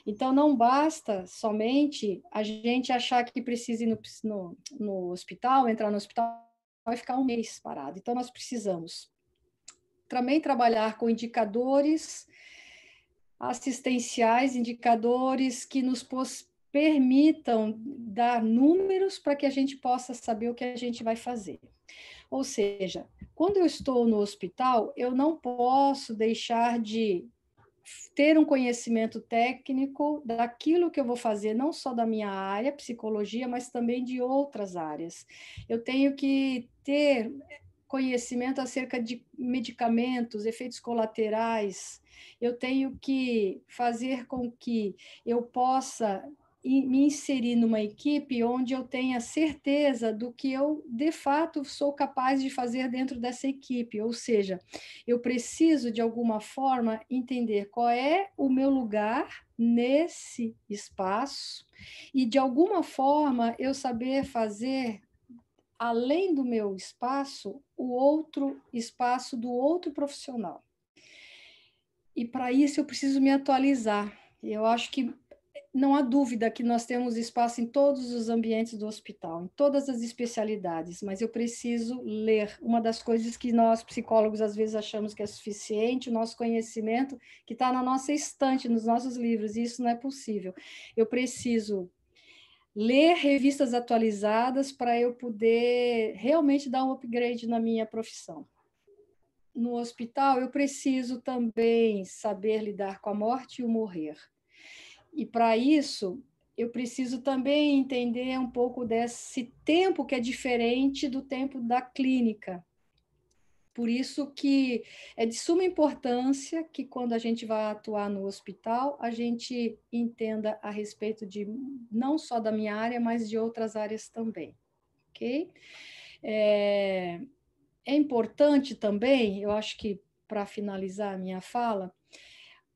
Então, não basta somente a gente achar que precisa ir no, no, no hospital, entrar no hospital e ficar um mês parado. Então, nós precisamos também trabalhar com indicadores assistenciais, indicadores que nos permitam dar números para que a gente possa saber o que a gente vai fazer. Ou seja, quando eu estou no hospital, eu não posso deixar de ter um conhecimento técnico daquilo que eu vou fazer, não só da minha área, psicologia, mas também de outras áreas. Eu tenho que ter conhecimento acerca de medicamentos, efeitos colaterais. Eu tenho que fazer com que eu possa me inserir numa equipe onde eu tenha certeza do que eu de fato sou capaz de fazer dentro dessa equipe, ou seja, eu preciso de alguma forma entender qual é o meu lugar nesse espaço e de alguma forma eu saber fazer além do meu espaço o outro espaço do outro profissional. E para isso eu preciso me atualizar. Eu acho que não há dúvida que nós temos espaço em todos os ambientes do hospital, em todas as especialidades, mas eu preciso ler. Uma das coisas que nós, psicólogos, às vezes achamos que é suficiente, o nosso conhecimento, que está na nossa estante, nos nossos livros, e isso não é possível. Eu preciso ler revistas atualizadas para eu poder realmente dar um upgrade na minha profissão. No hospital, eu preciso também saber lidar com a morte e o morrer e para isso, eu preciso também entender um pouco desse tempo que é diferente do tempo da clínica. Por isso que é de suma importância que quando a gente vai atuar no hospital, a gente entenda a respeito de não só da minha área, mas de outras áreas também, ok? É, é importante também, eu acho que para finalizar a minha fala,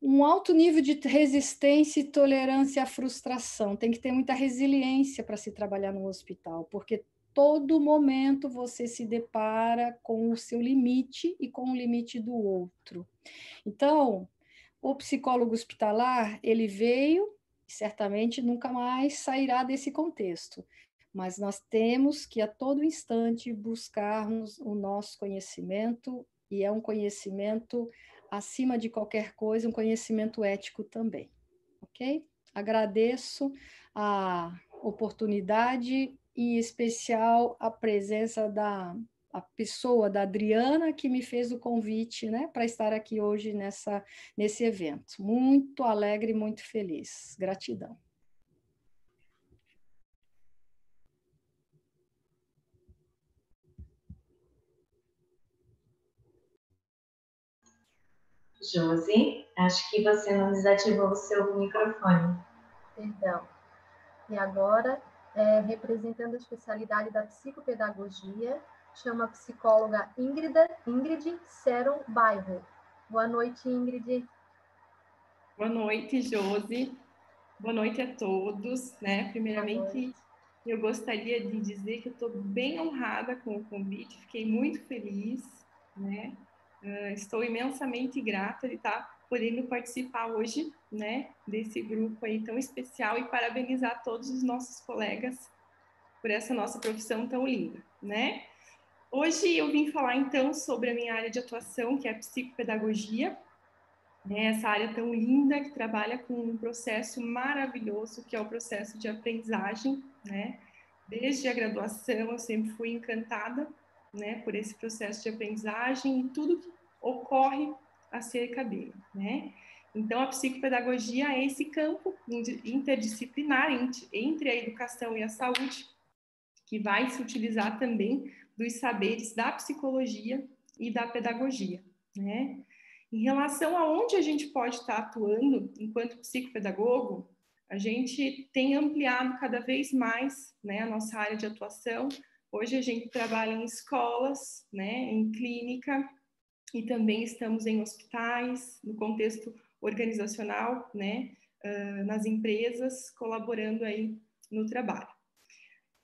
um alto nível de resistência e tolerância à frustração. Tem que ter muita resiliência para se trabalhar no hospital, porque todo momento você se depara com o seu limite e com o limite do outro. Então, o psicólogo hospitalar, ele veio e certamente nunca mais sairá desse contexto. Mas nós temos que a todo instante buscarmos o nosso conhecimento e é um conhecimento acima de qualquer coisa, um conhecimento ético também. Ok? Agradeço a oportunidade, em especial a presença da a pessoa da Adriana que me fez o convite, né, para estar aqui hoje nessa nesse evento. Muito alegre, muito feliz. Gratidão. Josi, acho que você não desativou o seu microfone. Perdão. E agora, é, representando a especialidade da psicopedagogia, chama a psicóloga Ingrid, Ingrid Seron Bairro. Boa noite, Ingrid. Boa noite, Josi. Boa noite a todos. Né? Primeiramente, eu gostaria de dizer que eu estou bem honrada com o convite, fiquei muito feliz, né? Uh, estou imensamente grata de estar podendo participar hoje, né, desse grupo aí tão especial e parabenizar todos os nossos colegas por essa nossa profissão tão linda, né? Hoje eu vim falar então sobre a minha área de atuação, que é a psicopedagogia, né, essa área tão linda que trabalha com um processo maravilhoso, que é o processo de aprendizagem, né? Desde a graduação eu sempre fui encantada né, por esse processo de aprendizagem e tudo que ocorre acerca dele, né? Então, a psicopedagogia é esse campo interdisciplinar entre a educação e a saúde, que vai se utilizar também dos saberes da psicologia e da pedagogia, né? Em relação a onde a gente pode estar atuando enquanto psicopedagogo, a gente tem ampliado cada vez mais né, a nossa área de atuação. Hoje a gente trabalha em escolas, né, em clínica, e também estamos em hospitais, no contexto organizacional, né, uh, nas empresas, colaborando aí no trabalho.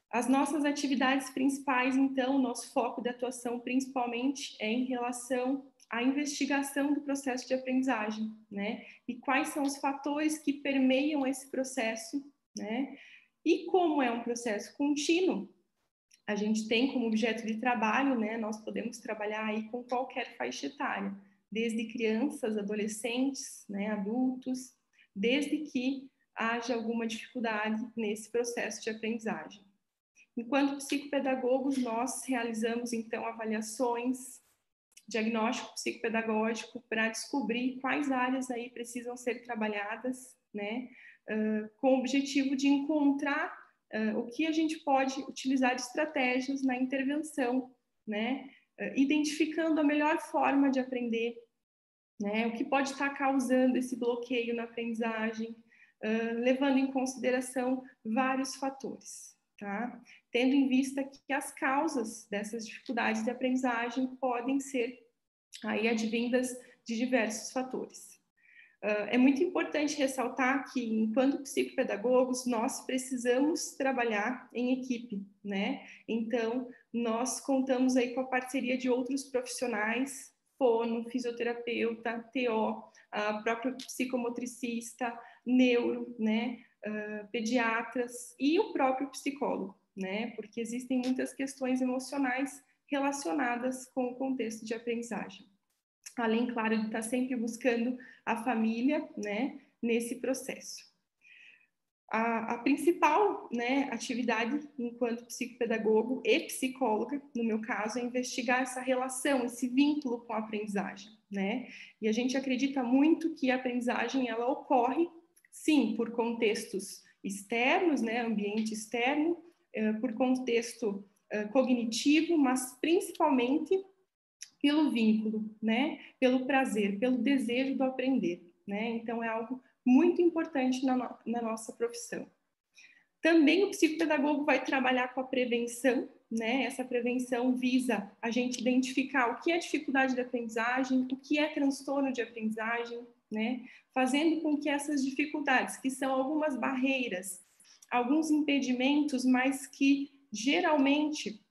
As nossas atividades principais, então, nosso foco de atuação principalmente é em relação à investigação do processo de aprendizagem, né? E quais são os fatores que permeiam esse processo, né? E como é um processo contínuo, a gente tem como objeto de trabalho, né, nós podemos trabalhar aí com qualquer faixa etária, desde crianças, adolescentes, né, adultos, desde que haja alguma dificuldade nesse processo de aprendizagem. Enquanto psicopedagogos, nós realizamos então avaliações, diagnóstico psicopedagógico para descobrir quais áreas aí precisam ser trabalhadas, né, uh, com o objetivo de encontrar uh, o que a gente pode utilizar de estratégias na intervenção, né? Uh, identificando a melhor forma de aprender, né? O que pode estar causando esse bloqueio na aprendizagem, uh, levando em consideração vários fatores, tá? Tendo em vista que as causas dessas dificuldades de aprendizagem podem ser aí advindas de diversos fatores. Uh, é muito importante ressaltar que, enquanto psicopedagogos, nós precisamos trabalhar em equipe, né? Então, nós contamos aí com a parceria de outros profissionais, fono, fisioterapeuta, TO, próprio psicomotricista, neuro, né? Uh, pediatras e o próprio psicólogo, né? Porque existem muitas questões emocionais relacionadas com o contexto de aprendizagem além, claro, de estar sempre buscando a família, né, nesse processo. A, a, principal né, atividade enquanto psicopedagogo e psicóloga, no meu caso, é investigar essa relação, esse vínculo com a aprendizagem, né? E a gente acredita muito que a aprendizagem ela ocorre, sim, por contextos externos, né, ambiente externo, eh, por contexto eh, cognitivo, mas principalmente pelo vínculo, né? Pelo prazer, pelo desejo do aprender, né? Então é algo muito importante na, no, na nossa profissão. Também o psicopedagogo vai trabalhar com a prevenção, né? Essa prevenção visa a gente identificar o que é dificuldade de aprendizagem, o que é transtorno de aprendizagem, né? Fazendo com que essas dificuldades, que são algumas barreiras, alguns impedimentos, mas que geralmente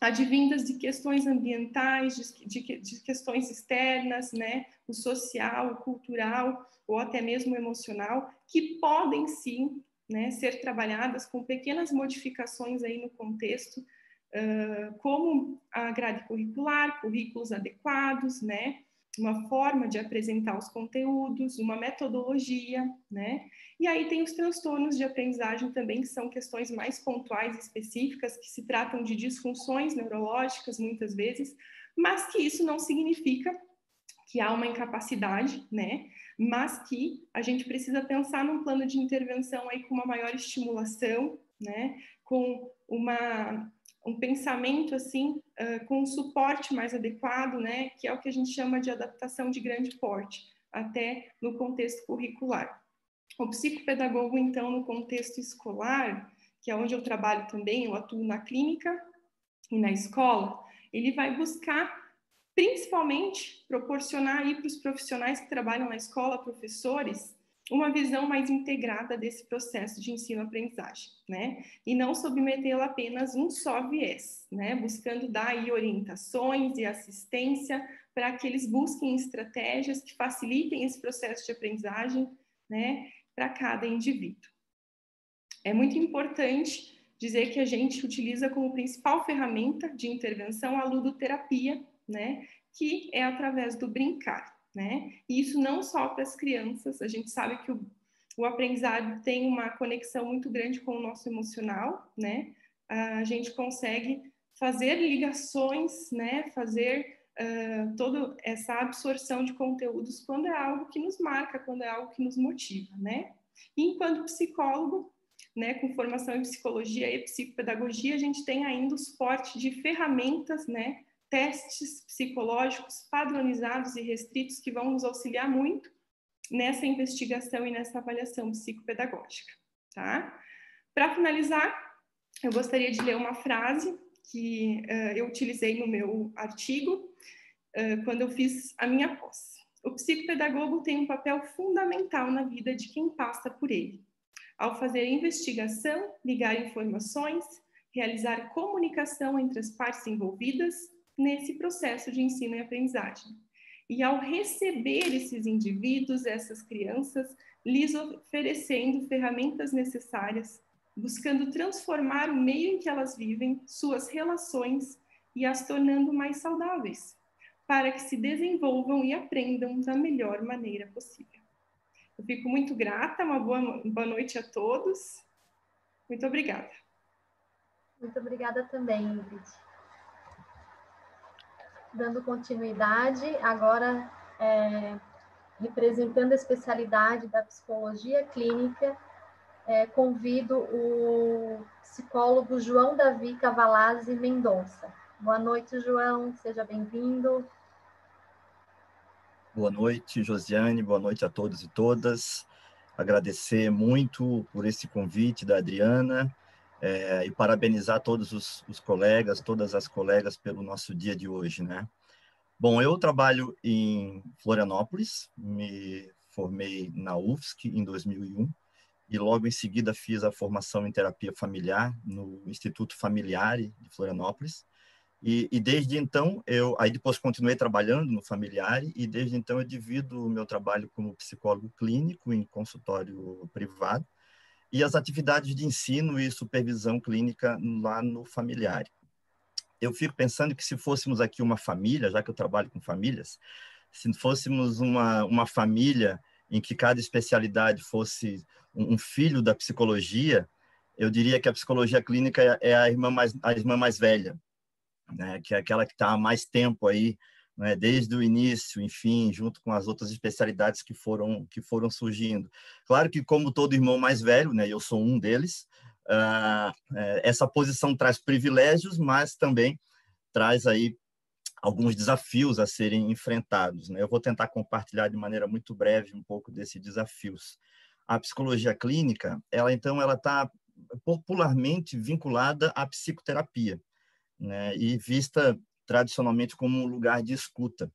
advindas de questões ambientais, de, de, de, questões externas, né, o social, o cultural ou até mesmo emocional, que podem sim né, ser trabalhadas com pequenas modificações aí no contexto, uh, como a grade curricular, currículos adequados, né, uma forma de apresentar os conteúdos, uma metodologia, né? E aí tem os transtornos de aprendizagem também, que são questões mais pontuais específicas, que se tratam de disfunções neurológicas muitas vezes, mas que isso não significa que há uma incapacidade, né? Mas que a gente precisa pensar num plano de intervenção aí com uma maior estimulação, né? Com uma um pensamento assim com um suporte mais adequado, né, que é o que a gente chama de adaptação de grande porte, até no contexto curricular. O psicopedagogo, então, no contexto escolar, que é onde eu trabalho também, eu atuo na clínica e na escola, ele vai buscar principalmente proporcionar aí para os profissionais que trabalham na escola, professores, uma visão mais integrada desse processo de ensino-aprendizagem, né? E não submetê-la apenas um só viés, né? Buscando dar orientações e assistência para que eles busquem estratégias que facilitem esse processo de aprendizagem, né? Para cada indivíduo. É muito importante dizer que a gente utiliza como principal ferramenta de intervenção a ludoterapia, né? Que é através do brincar né? E isso não só para as crianças, a gente sabe que o, o aprendizado tem uma conexão muito grande com o nosso emocional, né? A gente consegue fazer ligações, né? Fazer uh, toda essa absorção de conteúdos quando é algo que nos marca, quando é algo que nos motiva, né? E enquanto psicólogo, né, com formação em psicologia e psicopedagogia, a gente tem ainda o suporte de ferramentas, né, testes psicológicos padronizados e restritos que vão nos auxiliar muito nessa investigação e nessa avaliação psicopedagógica, tá? Para finalizar, eu gostaria de ler uma frase que uh, eu utilizei no meu artigo uh, quando eu fiz a minha pós. O psicopedagogo tem um papel fundamental na vida de quem passa por ele. Ao fazer investigação, ligar informações, realizar comunicação entre as partes envolvidas, nesse processo de ensino e aprendizagem. E ao receber esses indivíduos, essas crianças, lhes oferecendo ferramentas necessárias, buscando transformar o meio em que elas vivem, suas relações e as tornando mais saudáveis, para que se desenvolvam e aprendam da melhor maneira possível. Eu fico muito grata, uma boa, boa noite a todos. Muito obrigada. Muito obrigada também, Ingrid dando continuidade, agora é, representando a especialidade da psicologia clínica, é, convido o psicólogo João Davi Cavalazzi Mendonça. Boa noite, João, seja bem-vindo. Boa noite, Josiane, boa noite a todos e todas. agradecer muito por esse convite da Adriana é, e parabenizar todos os, os, colegas, todas as colegas pelo nosso dia de hoje, né? Bom, eu trabalho em Florianópolis, me formei na UFSC em 2001 e logo em seguida fiz a formação em terapia familiar no Instituto Familiare de Florianópolis. E, e, desde então, eu aí depois continuei trabalhando no familiar e desde então eu divido o meu trabalho como psicólogo clínico em consultório privado e as atividades de ensino e supervisão clínica lá no familiar. Eu fico pensando que se fôssemos aqui uma família, já que eu trabalho com famílias, se fôssemos uma, uma família em que cada especialidade fosse um filho da psicologia, eu diria que a psicologia clínica é a irmã mais, a irmã mais velha, né, que é aquela que está há mais tempo aí, né, desde o início, enfim, junto com as outras especialidades que foram que foram surgindo. Claro que como todo irmão mais velho, né, eu sou um deles, uh, essa posição traz privilégios, mas também traz aí alguns desafios a serem enfrentados. Né? Eu vou tentar compartilhar de maneira muito breve um pouco desses desafios. A psicologia clínica, ela então, ela está popularmente vinculada à psicoterapia né, e vista tradicionalmente como um lugar de escuta.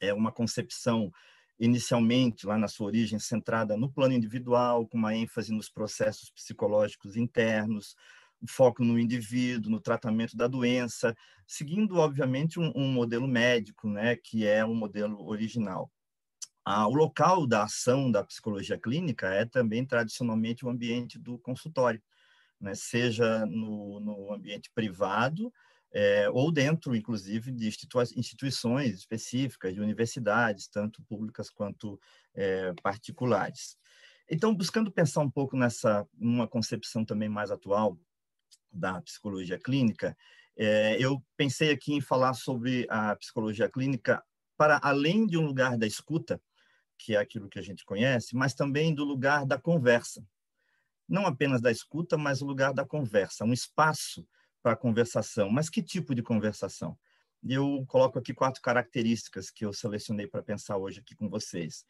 É uma concepção inicialmente lá na sua origem centrada no plano individual, com uma ênfase nos processos psicológicos internos, o foco no indivíduo, no tratamento da doença, seguindo obviamente um, um modelo médico, né, que é um modelo original. Ah, o local da ação da psicologia clínica é também tradicionalmente o ambiente do consultório né, seja no, no ambiente privado é, ou dentro, inclusive, de instituições específicas, de universidades, tanto públicas quanto é, particulares. Então, buscando pensar um pouco nessa, uma concepção também mais atual da psicologia clínica, é, eu pensei aqui em falar sobre a psicologia clínica para além de um lugar da escuta, que é aquilo que a gente conhece, mas também do lugar da conversa não apenas da escuta, mas o lugar da conversa, um espaço para conversação. Mas que tipo de conversação? Eu coloco aqui quatro características que eu selecionei para pensar hoje aqui com vocês.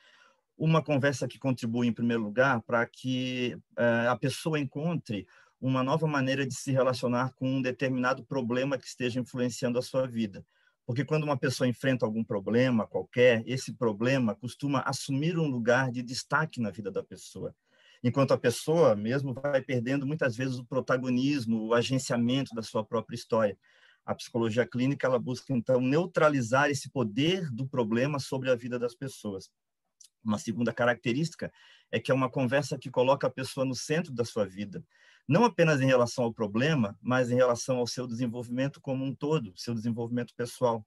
Uma conversa que contribui, em primeiro lugar, para que uh, a pessoa encontre uma nova maneira de se relacionar com um determinado problema que esteja influenciando a sua vida. Porque quando uma pessoa enfrenta algum problema qualquer, esse problema costuma assumir um lugar de destaque na vida da pessoa enquanto a pessoa mesmo vai perdendo muitas vezes o protagonismo, o agenciamento da sua própria história. A psicologia clínica ela busca então neutralizar esse poder do problema sobre a vida das pessoas. Uma segunda característica é que é uma conversa que coloca a pessoa no centro da sua vida, não apenas em relação ao problema, mas em relação ao seu desenvolvimento como um todo, seu desenvolvimento pessoal.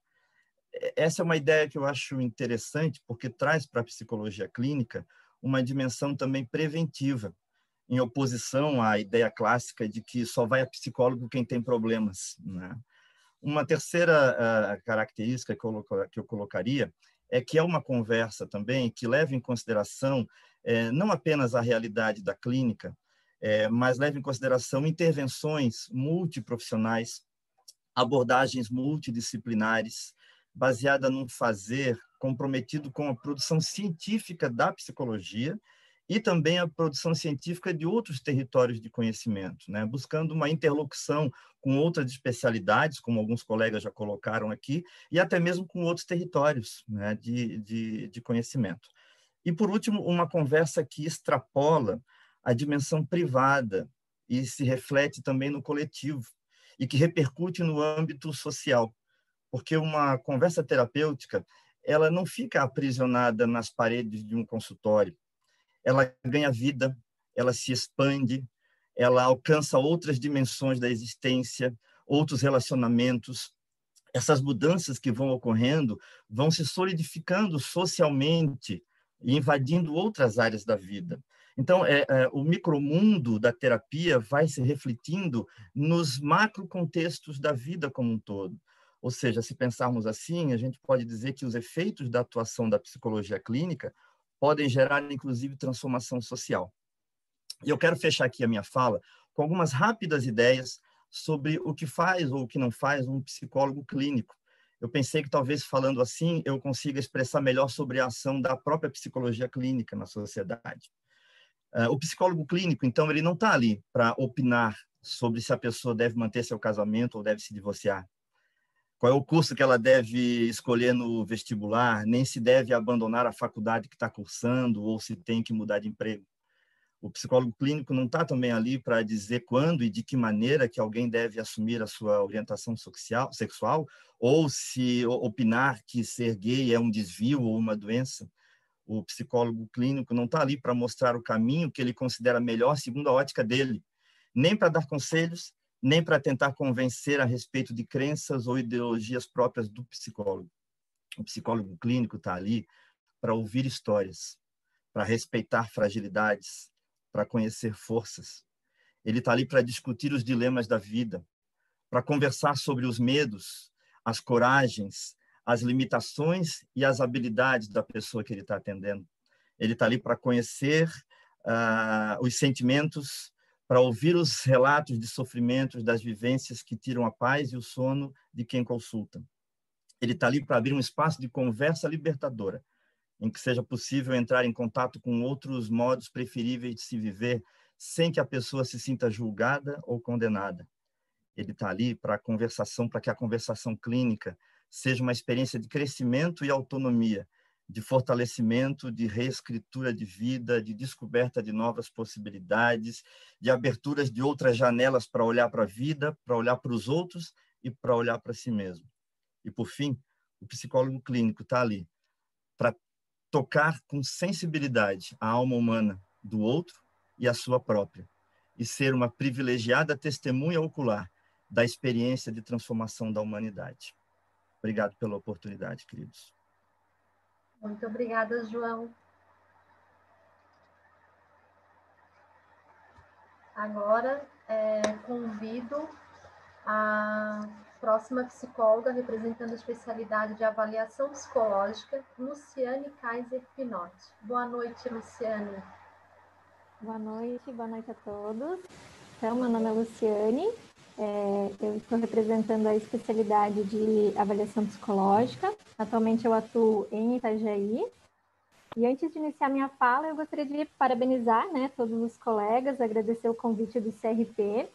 Essa é uma ideia que eu acho interessante, porque traz para a psicologia clínica uma dimensão também preventiva, em oposição à ideia clássica de que só vai a psicólogo quem tem problemas. Né? Uma terceira uh, característica que eu, que eu colocaria é que é uma conversa também que leva em consideração é, não apenas a realidade da clínica, é, mas leva em consideração intervenções multiprofissionais, abordagens multidisciplinares, baseada num fazer comprometido com a produção científica da psicologia e também a produção científica de outros territórios de conhecimento, né? buscando uma interlocução com outras especialidades, como alguns colegas já colocaram aqui, e até mesmo com outros territórios né? de, de, de conhecimento. E, por último, uma conversa que extrapola a dimensão privada e se reflete também no coletivo, e que repercute no âmbito social, porque uma conversa terapêutica ela não fica aprisionada nas paredes de um consultório. Ela ganha vida, ela se expande, ela alcança outras dimensões da existência, outros relacionamentos. Essas mudanças que vão ocorrendo vão se solidificando socialmente e invadindo outras áreas da vida. Então, é, é, o micromundo da terapia vai se refletindo nos macrocontextos da vida como um todo. Ou seja, se pensarmos assim, a gente pode dizer que os efeitos da atuação da psicologia clínica podem gerar, inclusive, transformação social. E eu quero fechar aqui a minha fala com algumas rápidas ideias sobre o que faz ou o que não faz um psicólogo clínico. Eu pensei que talvez falando assim eu consiga expressar melhor sobre a ação da própria psicologia clínica na sociedade. Uh, o psicólogo clínico, então, ele não está ali para opinar sobre se a pessoa deve manter seu casamento ou deve se divorciar. Qual é o curso que ela deve escolher no vestibular, nem se deve abandonar a faculdade que está cursando ou se tem que mudar de emprego. O psicólogo clínico não está também ali para dizer quando e de que maneira que alguém deve assumir a sua orientação social, sexual ou se opinar que ser gay é um desvio ou uma doença. O psicólogo clínico não está ali para mostrar o caminho que ele considera melhor segundo a ótica dele, nem para dar conselhos, nem para tentar convencer a respeito de crenças ou ideologias próprias do psicólogo. O psicólogo clínico está ali para ouvir histórias, para respeitar fragilidades, para conhecer forças. Ele está ali para discutir os dilemas da vida, para conversar sobre os medos, as coragens, as limitações e as habilidades da pessoa que ele está atendendo. Ele está ali para conhecer uh, os sentimentos, para ouvir os relatos de sofrimentos das vivências que tiram a paz e o sono de quem consulta. Ele está ali para abrir um espaço de conversa libertadora, em que seja possível entrar em contato com outros modos preferíveis de se viver sem que a pessoa se sinta julgada ou condenada. Ele está ali para a conversação, para que a conversação clínica seja uma experiência de crescimento e autonomia, de fortalecimento, de reescritura de vida, de descoberta de novas possibilidades, de aberturas de outras janelas para olhar para a vida, para olhar para os outros e para olhar para si mesmo. E, por fim, o psicólogo clínico está ali para tocar com sensibilidade a alma humana do outro e a sua própria, e ser uma privilegiada testemunha ocular da experiência de transformação da humanidade. Obrigado pela oportunidade, queridos. Muito obrigada, João. Agora, é, convido a próxima psicóloga representando a especialidade de avaliação psicológica, Luciane Kaiser Pinotti. Boa noite, Luciane. Boa noite, boa noite a todos. Então, meu nome é Luciane, é, eu estou representando a especialidade de avaliação psicológica. Atualmente eu atuo em Itajaí. E antes de iniciar minha fala, eu gostaria de parabenizar né, todos os colegas, agradecer o convite do CRP.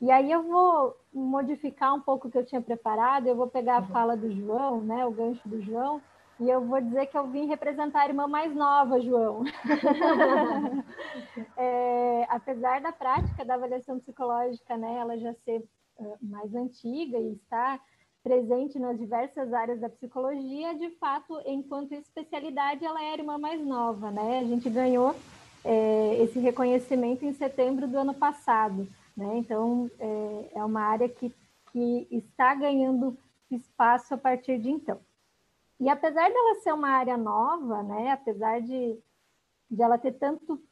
E aí eu vou modificar um pouco o que eu tinha preparado, eu vou pegar a fala do João, né, o gancho do João, e eu vou dizer que eu vim representar a irmã mais nova, João. *laughs* é, apesar da prática da avaliação psicológica, né, ela já ser uh, mais antiga e estar presente nas diversas áreas da psicologia, de fato, enquanto especialidade, ela é a irmã mais nova, né? A gente ganhou é, esse reconhecimento em setembro do ano passado, né? Então, é, é uma área que, que está ganhando espaço a partir de então. E apesar dela ser uma área nova, né, apesar de, de ela ter tanto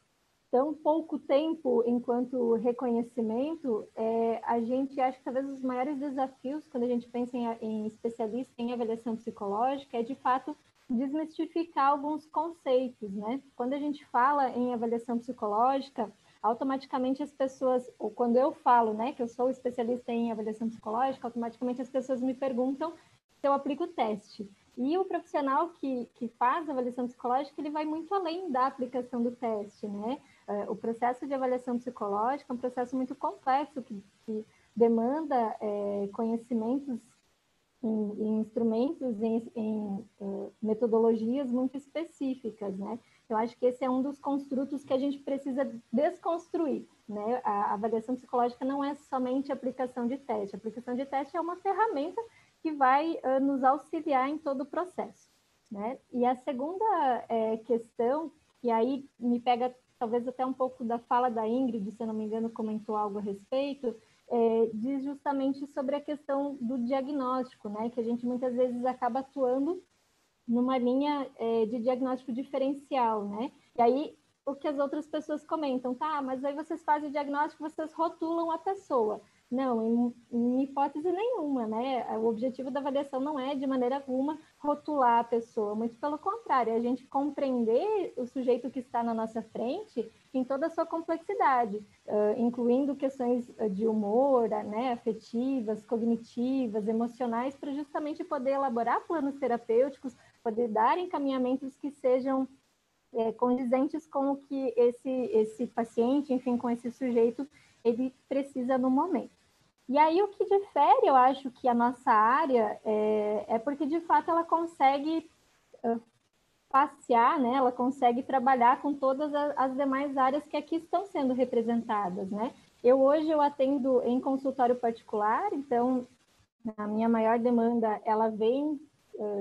tão pouco tempo enquanto reconhecimento, é, a gente acha que talvez os maiores desafios quando a gente pensa em, em especialista em avaliação psicológica é de fato desmistificar alguns conceitos, né? Quando a gente fala em avaliação psicológica, automaticamente as pessoas, ou quando eu falo, né, que eu sou especialista em avaliação psicológica, automaticamente as pessoas me perguntam se eu aplico o teste. E o profissional que, que faz avaliação psicológica, ele vai muito além da aplicação do teste, né? É, o processo de avaliação psicológica é um processo muito complexo, que, que demanda é, conhecimentos em, em, instrumentos, em, em uh, metodologias muito específicas, né? Eu acho que esse é um dos construtos que a gente precisa desconstruir, né? A avaliação psicológica não é somente aplicação de teste. A aplicação de teste é uma ferramenta que vai uh, nos auxiliar em todo o processo. Né? E a segunda é, questão, que aí me pega talvez até um pouco da fala da Ingrid, se eu não me engano, comentou algo a respeito, é, diz justamente sobre a questão do diagnóstico, né? que a gente muitas vezes acaba atuando numa linha é, de diagnóstico diferencial, né? E aí o que as outras pessoas comentam, tá, mas aí vocês fazem o diagnóstico, vocês rotulam a pessoa. Não, em, em, hipótese nenhuma, né? O objetivo da avaliação não é, de maneira alguma, rotular a pessoa, muito pelo contrário, é a gente compreender o sujeito que está na nossa frente em toda a sua complexidade, incluindo questões de humor, né, afetivas, cognitivas, emocionais, para justamente poder elaborar planos terapêuticos, poder dar encaminhamentos que sejam é, condizentes com o que esse, esse paciente, enfim, com esse sujeito, ele precisa no momento. E aí o que difere, eu acho que a nossa área é, é porque de fato ela consegue passear, né? Ela consegue trabalhar com todas as demais áreas que aqui estão sendo representadas, né? Eu hoje eu atendo em consultório particular, então a minha maior demanda ela vem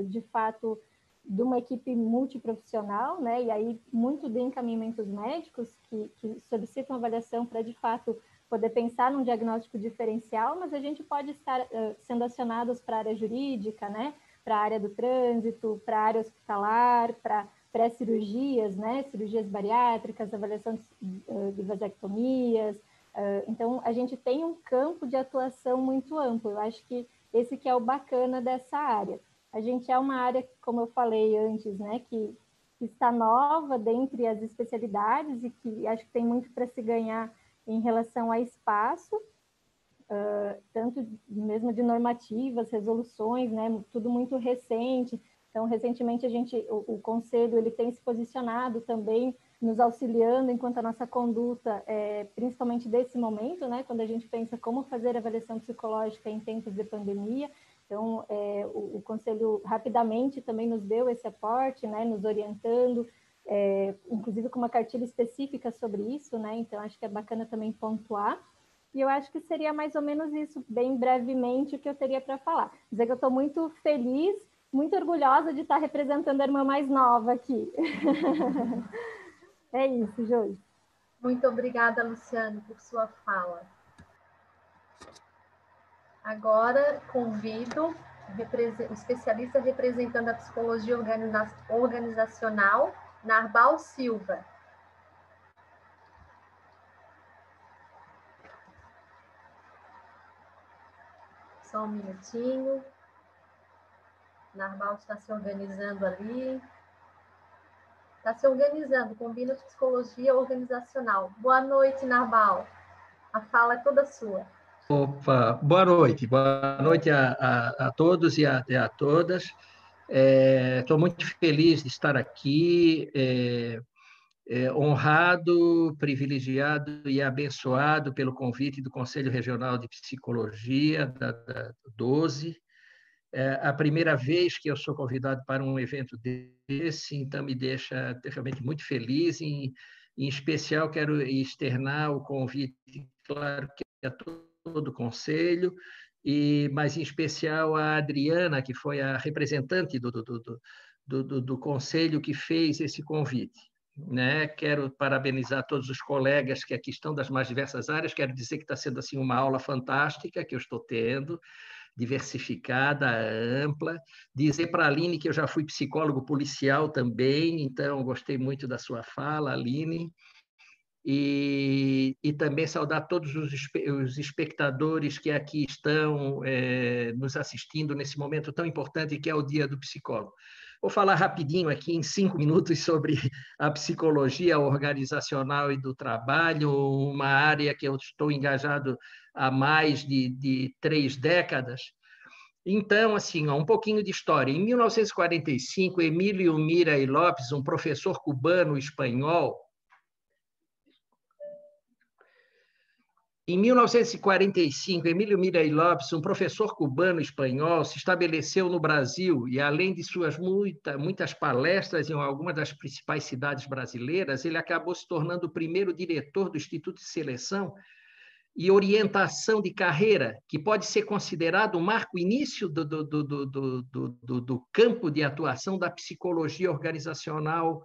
de fato de uma equipe multiprofissional, né? E aí muito de encaminhamentos médicos que, que solicitam avaliação para de fato poder pensar num diagnóstico diferencial, mas a gente pode estar uh, sendo acionados para a área jurídica, né? Para a área do trânsito, para a área hospitalar, para pré-cirurgias, né? Cirurgias bariátricas, avaliação de, uh, de vasectomias. Uh, então, a gente tem um campo de atuação muito amplo. Eu acho que esse que é o bacana dessa área. A gente é uma área, como eu falei antes, né? Que, que está nova dentre as especialidades e que acho que tem muito para se ganhar em relação a espaço, uh, tanto mesmo de normativas, resoluções, né, tudo muito recente. Então, recentemente a gente, o, o conselho, ele tem se posicionado também, nos auxiliando enquanto a nossa conduta, é, principalmente desse momento, né, quando a gente pensa como fazer avaliação psicológica em tempos de pandemia. Então, é, o, o conselho rapidamente também nos deu esse aporte, né, nos orientando, é, inclusive com uma cartilha específica sobre isso, né? Então acho que é bacana também pontuar. E eu acho que seria mais ou menos isso, bem brevemente, o que eu teria para falar. Dizer que eu estou muito feliz, muito orgulhosa de estar representando a irmã mais nova aqui. *laughs* é isso, Josi. Muito obrigada, Luciane, por sua fala. Agora convido o especialista representando a psicologia organizacional, Narbal Silva. Só um minutinho. Narbal está se organizando ali. Está se organizando, combina psicologia organizacional. Boa noite, Narbal. A fala é toda sua. Opa, boa noite. Boa noite a, a, a todos e a, a todas. Estou é, muito feliz de estar aqui, é, é, honrado, privilegiado e abençoado pelo convite do Conselho Regional de Psicologia, da, da 12. É a primeira vez que eu sou convidado para um evento desse, então me deixa realmente muito feliz. Em, em especial, quero externar o convite, claro, que a todo o Conselho, e mas em especial a Adriana, que foi a representante do, do, do, do, do conselho que fez esse convite. Né? Quero parabenizar todos os colegas que aqui estão das mais diversas áreas. Quero dizer que está sendo assim uma aula fantástica que eu estou tendo, diversificada, ampla. Dizer para a Aline que eu já fui psicólogo policial também, então gostei muito da sua fala, Aline e, e também saudar todos os, os espectadores que aqui estão é, nos assistindo nesse momento tão importante que é o Dia do Psicólogo. Vou falar rapidinho aqui, em cinco minutos, sobre *laughs* a psicologia organizacional e do trabalho, uma área que eu estou engajado há mais de, de três décadas. Então, assim, ó, um pouquinho de história. Em 1945, Emílio Mira e Lopes, um professor cubano Em 1945, Emílio Mirey Lopes, um professor cubano espanhol, se estabeleceu no Brasil e, além de suas muita, muitas palestras em algumas das principais cidades brasileiras, ele acabou se tornando o primeiro diretor do Instituto de Seleção e Orientação de Carreira, que pode ser considerado o marco início do, do, do, do campo de atuação da psicologia organizacional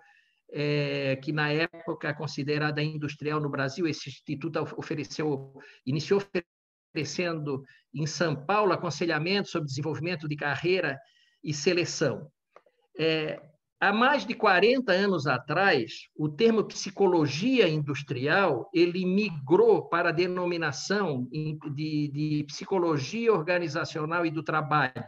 é, que na época considerada industrial no Brasil, esse instituto ofereceu, iniciou oferecendo em São Paulo aconselhamento sobre desenvolvimento de carreira e seleção. É, há mais de 40 anos atrás, o termo psicologia industrial ele migrou para a denominação de, de psicologia organizacional e do trabalho,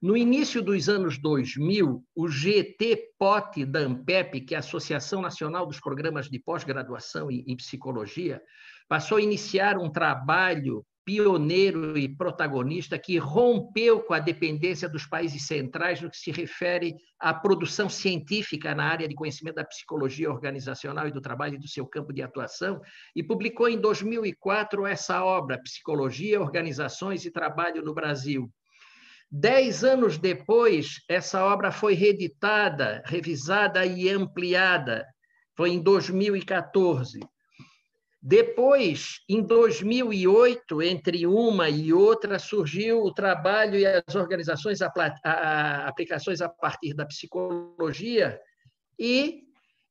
no início dos anos 2000, o GT-POT da ANPEP, que é a Associação Nacional dos Programas de Pós-Graduação em Psicologia, passou a iniciar um trabalho pioneiro e protagonista que rompeu com a dependência dos países centrais no que se refere à produção científica na área de conhecimento da psicologia organizacional e do trabalho e do seu campo de atuação, e publicou em 2004 essa obra, Psicologia, Organizações e Trabalho no Brasil. Dez anos depois, essa obra foi reeditada, revisada e ampliada. Foi em 2014. Depois, em 2008, entre uma e outra, surgiu o trabalho e as organizações, a, aplicações a partir da psicologia, e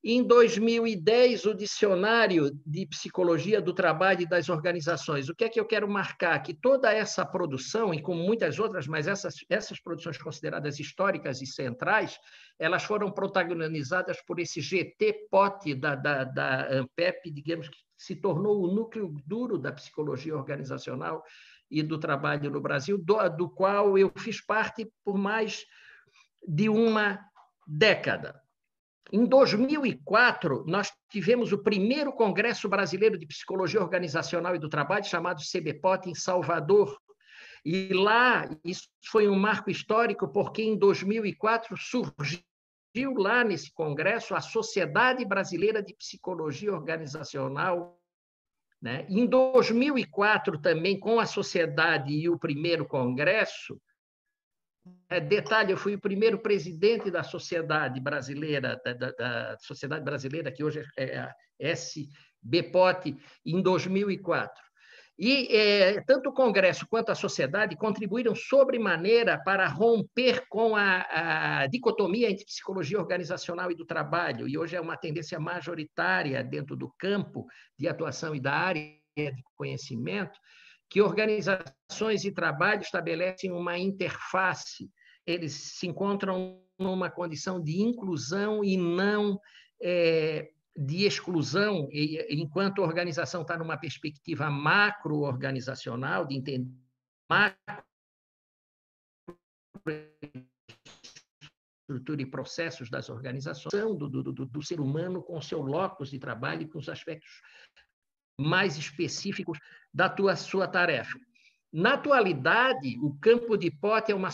em 2010, o Dicionário de Psicologia do Trabalho e das Organizações. O que é que eu quero marcar? Que toda essa produção, e como muitas outras, mas essas, essas produções consideradas históricas e centrais, elas foram protagonizadas por esse GT-POT da, da, da ANPEP, digamos que se tornou o núcleo duro da psicologia organizacional e do trabalho no Brasil, do, do qual eu fiz parte por mais de uma década. Em 2004, nós tivemos o primeiro Congresso Brasileiro de Psicologia Organizacional e do Trabalho, chamado CBPOT, em Salvador. E lá, isso foi um marco histórico, porque em 2004 surgiu lá nesse congresso a Sociedade Brasileira de Psicologia Organizacional. Né? Em 2004, também, com a sociedade e o primeiro congresso, detalhe, eu fui o primeiro presidente da Sociedade Brasileira, da, da, da Sociedade Brasileira, que hoje é a SBPOT, em 2004. E é, tanto o Congresso quanto a sociedade contribuíram sobremaneira para romper com a, a, dicotomia entre psicologia organizacional e do trabalho, e hoje é uma tendência majoritária dentro do campo de atuação e da área de conhecimento, que organizações e trabalho estabelecem uma interface, eles se encontram numa condição de inclusão e não é, de exclusão, enquanto a organização está numa perspectiva macro-organizacional, de entender macro estrutura e processos das organizações, do, do, do, do ser humano com seu locus de trabalho e com os aspectos mais específicos da tua sua tarefa. Na atualidade, o campo de pote é uma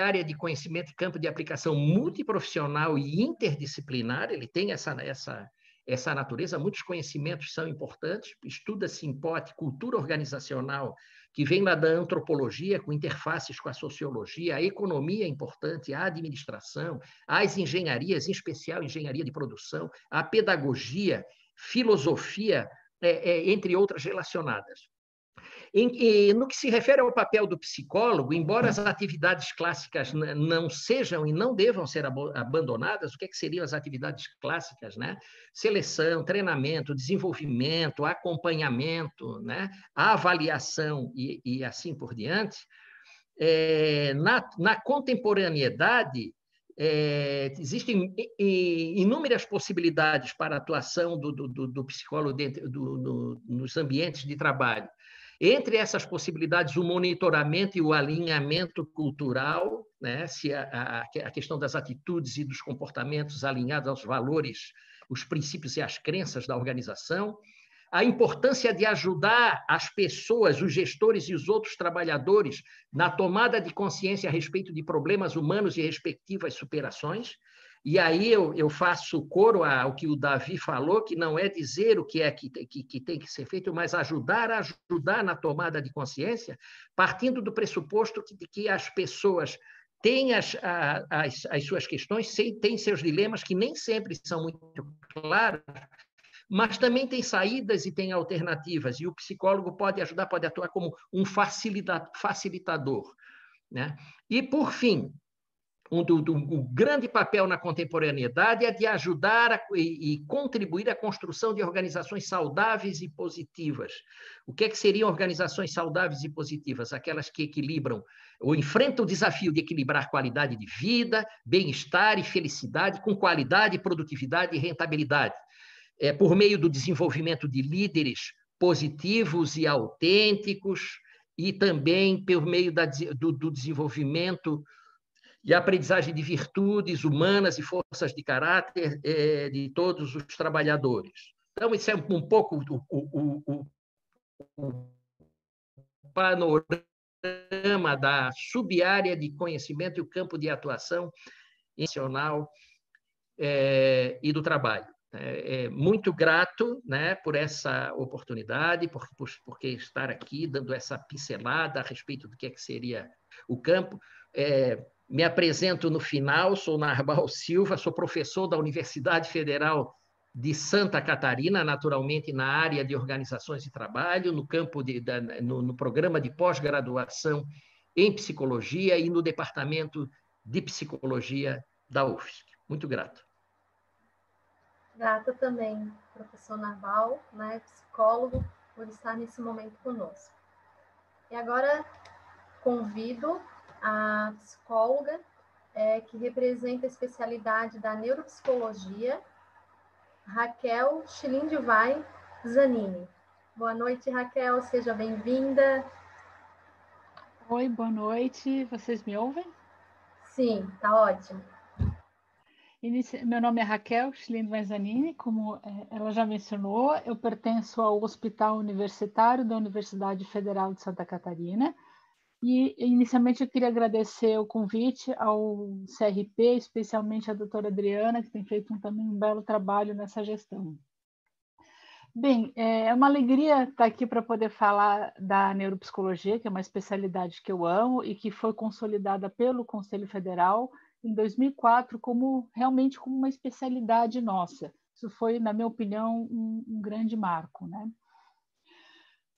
área de conhecimento campo de aplicação multiprofissional e interdisciplinar, ele tem essa, essa, essa natureza, muitos conhecimentos são importantes, estuda-se em pote cultura organizacional, que vem lá da antropologia, com interfaces com a sociologia, a economia é importante, a administração, as engenharias, em especial engenharia de produção, a pedagogia, filosofia, é, é, entre outras relacionadas. Em, no que se refere ao papel do psicólogo, embora as atividades clássicas não sejam e não devam ser abandonadas, o que, é que seriam as atividades clássicas? Né? Seleção, treinamento, desenvolvimento, acompanhamento, né? avaliação e, e assim por diante. É, na, na contemporaneidade, é, existem inúmeras possibilidades para a atuação do, do, do psicólogo dentro, do, nos ambientes de trabalho. Entre essas possibilidades, o monitoramento e o alinhamento cultural, né? se a, a, a questão das atitudes e dos comportamentos alinhados aos valores, os princípios e as crenças da organização, a importância de ajudar as pessoas, os gestores e os outros trabalhadores na tomada de consciência a respeito de problemas humanos e respectivas superações, e aí eu, eu faço coro ao que o Davi falou, que não é dizer o que é que, que, que tem que ser feito, mas ajudar a ajudar na tomada de consciência, partindo do pressuposto que, de que as pessoas têm as, as, as suas questões, têm seus dilemas, que nem sempre são muito claros, mas também tem saídas e tem alternativas, e o psicólogo pode ajudar, pode atuar como um facilitador. Né? E, por fim, um, o grande papel na contemporaneidade é de ajudar a, e, e, contribuir à construção de organizações saudáveis e positivas. O que, é que seriam organizações saudáveis e positivas? Aquelas que equilibram ou enfrentam o desafio de equilibrar qualidade de vida, bem-estar e felicidade com qualidade, produtividade e rentabilidade. É, por meio do desenvolvimento de líderes positivos e autênticos, e também por meio da, do, do desenvolvimento e aprendizagem de virtudes humanas e forças de caráter é, de todos os trabalhadores. Então, isso é um pouco o, o, o, panorama da subárea de conhecimento e o campo de atuação nacional é, e do trabalho. É, é, muito grato né, por essa oportunidade, por, por, por estar aqui dando essa pincelada a respeito do que, é que seria o campo. É, me apresento no final, sou Narbal *laughs* Silva, sou professor da Universidade Federal de Santa Catarina, naturalmente na área de organizações de trabalho, no campo de, da, no, no programa de pós-graduação em psicologia e no departamento de psicologia da UFSC. Muito grato. Grata também, professor Narval, né, psicólogo, por estar nesse momento conosco. E agora convido a psicóloga é, que representa a especialidade da neuropsicologia, Raquel Schilindivai Zanini. Boa noite, Raquel, seja bem-vinda. Oi, boa noite. Vocês me ouvem? Sim, tá ótimo. Meu nome é Raquel Schlind Vanzanini, como é, ela já mencionou, eu pertenço ao Hospital Universitário da Universidade Federal de Santa Catarina. E inicialmente eu queria agradecer o convite ao CRP, especialmente à doutora Adriana, que tem feito um, também um belo trabalho nessa gestão. Bem, é uma alegria estar aqui para poder falar da neuropsicologia, que é uma especialidade que eu amo e que foi consolidada pelo Conselho Federal em 2004 como realmente como uma especialidade nossa. Isso foi, na minha opinião, um, um grande marco, né?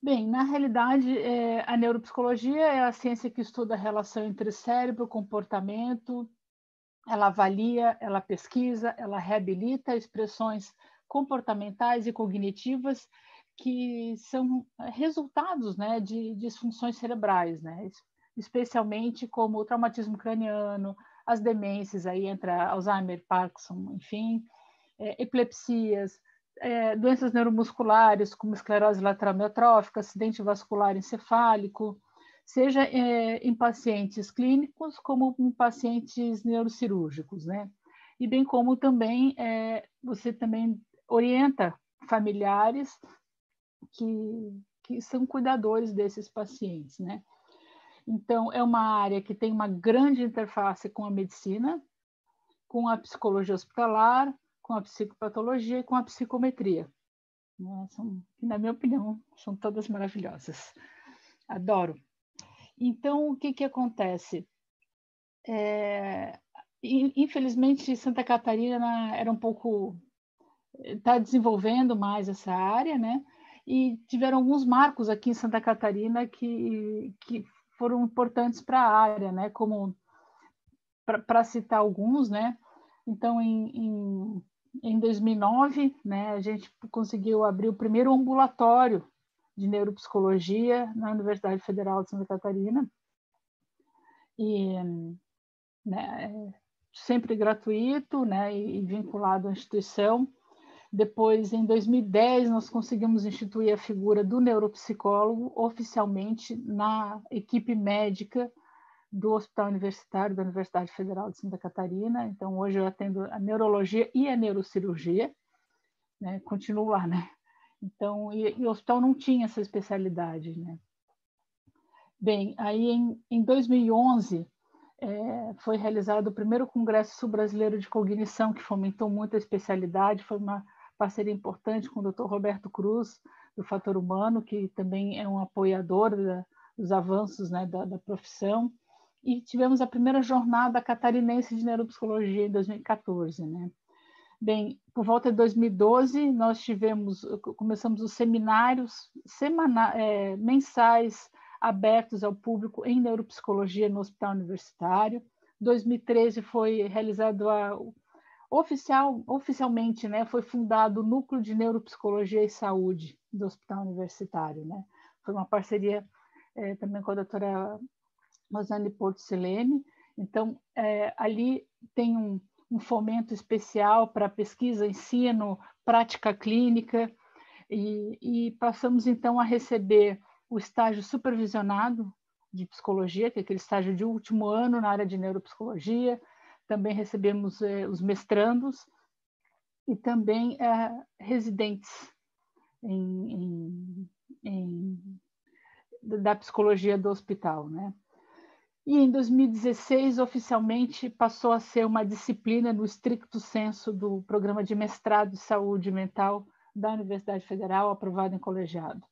Bem, na realidade, é, a neuropsicologia é a ciência que estuda a relação entre cérebro, comportamento, ela avalia, ela pesquisa, ela reabilita expressões comportamentais e cognitivas que são resultados né, de disfunções cerebrais, né, especialmente como o traumatismo craniano, as demências, aí entra Alzheimer, Parkinson, enfim, é, epilepsias, é, doenças neuromusculares, como esclerose lateral amiotrófica, acidente vascular encefálico, seja é, em pacientes clínicos como em pacientes neurocirúrgicos, né? E bem como também é, você também orienta familiares que, que são cuidadores desses pacientes, né? Então, é uma área que tem uma grande interface com a medicina, com a psicologia hospitalar, com a psicopatologia e com a psicometria. Né? São, na minha opinião, são todas maravilhosas. Adoro. Então, o que, que acontece? É, infelizmente, Santa Catarina era um pouco está desenvolvendo mais essa área, né? E tiveram alguns marcos aqui em Santa Catarina que, que foram importantes para a área, né? Como para citar alguns, né? Então, em, em, em 2009, né, a gente conseguiu abrir o primeiro ambulatório de neuropsicologia na Universidade Federal de Santa Catarina. E né, sempre gratuito, né, e vinculado à instituição. Depois, em 2010, nós conseguimos instituir a figura do neuropsicólogo oficialmente na equipe médica do Hospital Universitário da Universidade Federal de Santa Catarina. Então, hoje eu atendo a neurologia e a neurocirurgia, né? continuo lá, né? Então, e, e, o hospital não tinha essa especialidade, né? Bem, aí em, em 2011 é, foi realizado o primeiro Congresso Brasileiro de Cognição, que fomentou muito a especialidade, foi uma parceria importante com o Dr. Roberto Cruz, do Fator Humano, que também é um apoiador da, dos avanços né, da, da, profissão. E tivemos a primeira jornada catarinense de neuropsicologia em 2014. Né? Bem, por volta de 2012, nós tivemos, começamos os seminários semana, é, mensais abertos ao público em neuropsicologia no Hospital Universitário. 2013 foi realizado a Oficial, oficialmente, né, foi fundado o Núcleo de Neuropsicologia e Saúde do Hospital Universitário, né? Foi uma parceria é, também com a doutora Rosane Porto Selene. Então, é, ali tem um, um fomento especial para pesquisa, ensino, prática clínica, e, e, passamos então a receber o estágio supervisionado de psicologia, que é aquele estágio de último ano na área de neuropsicologia, também recebemos eh, os mestrandos e também eh, residentes em, em, em, da psicologia do hospital, né? E em 2016, oficialmente, passou a ser uma disciplina no estricto senso do programa de mestrado de saúde mental da Universidade Federal, aprovado em colegiado.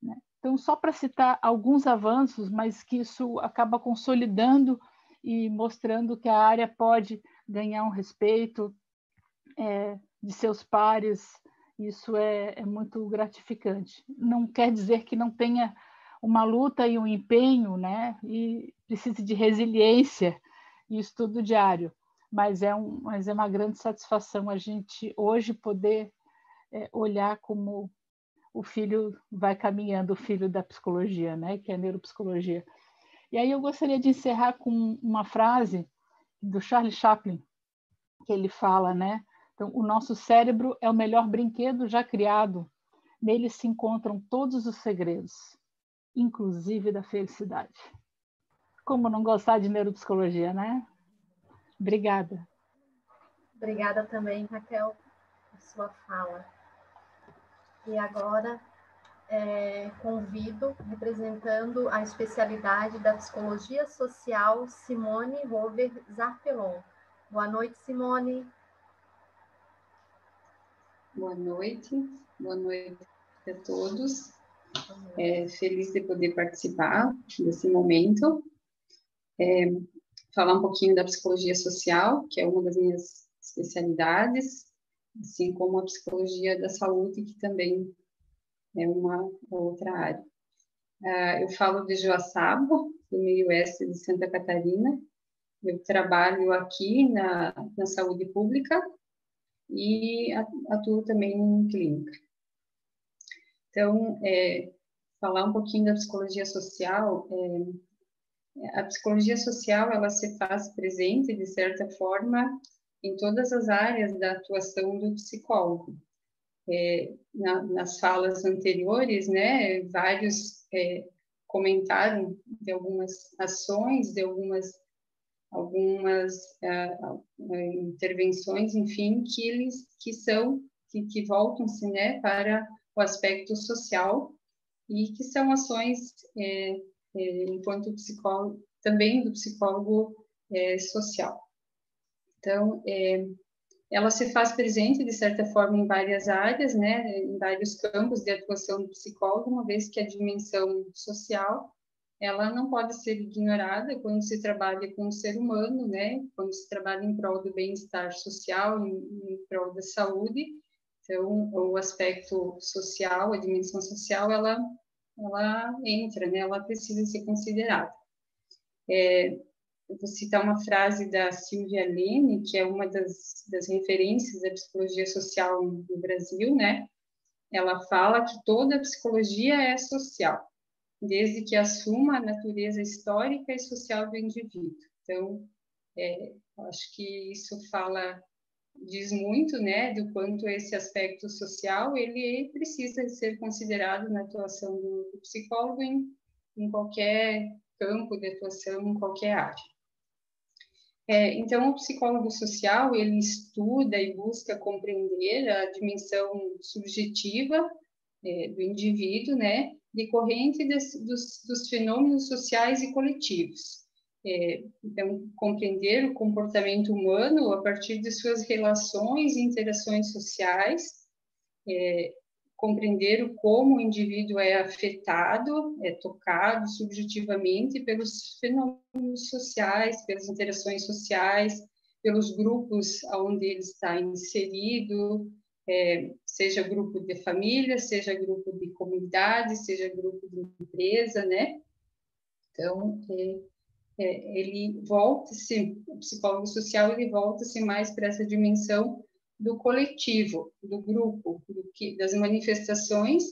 Né? Então, só para citar alguns avanços, mas que isso acaba consolidando e mostrando que a área pode ganhar um respeito é, de seus pares, isso é, é muito gratificante. Não quer dizer que não tenha uma luta e um empenho, né? E precise de resiliência e estudo diário. Mas é, um, mas é uma grande satisfação a gente hoje poder é, olhar como o filho vai caminhando, o filho da psicologia, né? Que é a neuropsicologia. E aí eu gostaria de encerrar com uma frase do Charlie Chaplin, que ele fala, né? Então, o nosso cérebro é o melhor brinquedo já criado. Nele se encontram todos os segredos inclusive da felicidade. Como não gostar de neuropsicologia, né? Obrigada. Obrigada também, Raquel, por sua fala. E agora é, convido, representando a especialidade da psicologia social, Simone Rover Zarpelon. Boa noite, Simone. Boa noite, boa noite a todos. É, feliz de poder participar desse momento. É, falar um pouquinho da psicologia social, que é uma das minhas especialidades, assim como a psicologia da saúde, que também é uma outra área. Uh, eu falo de Joaçaba, do meio oeste de Santa Catarina. Eu trabalho aqui na, na saúde pública e atuo também em clínica. Então, é, falar um pouquinho da psicologia social, é, a psicologia social ela se faz presente de certa forma em todas as áreas da atuação do psicólogo. É, na, nas falas anteriores, né, vários é, comentaram de algumas ações, de algumas algumas uh, intervenções, enfim, que eles que são que, que voltam-se, né, para o aspecto social e que são ações é, é, enquanto psicólogo também do psicólogo social. Então, é, ela se faz presente de certa forma em várias áreas, né, em vários campos de atuação do psicólogo, uma vez que a dimensão social ela não pode ser ignorada quando se trabalha com o ser humano, né, quando se trabalha em prol do bem-estar social, em, em prol da saúde então, o aspecto social, a dimensão social, ela, ela entra, né? ela precisa ser considerada. É, eu vou citar uma frase da Silvia Lene, que é uma das, das referências da psicologia social no Brasil, né? Ela fala que toda psicologia é social, desde que assuma a natureza histórica e social do indivíduo. Então, é, acho que isso fala diz muito, né, do quanto esse aspecto social ele precisa ser considerado na atuação do, psicólogo em, em qualquer campo de atuação, em qualquer área. É, então, o psicólogo social ele estuda e busca compreender a dimensão subjetiva é, do indivíduo, né, decorrente des, dos, dos fenômenos sociais e coletivos. É, então, compreender o comportamento humano a partir de suas relações e interações sociais, é, compreender o como o indivíduo é afetado, é tocado subjetivamente pelos fenômenos sociais, pelas interações sociais, pelos grupos onde ele está inserido, é, seja grupo de família, seja grupo de comunidade, seja grupo de empresa, né? Então, é, é, ele volta-se, o psicólogo social, ele volta-se mais para essa dimensão do coletivo, do grupo, do que, das manifestações,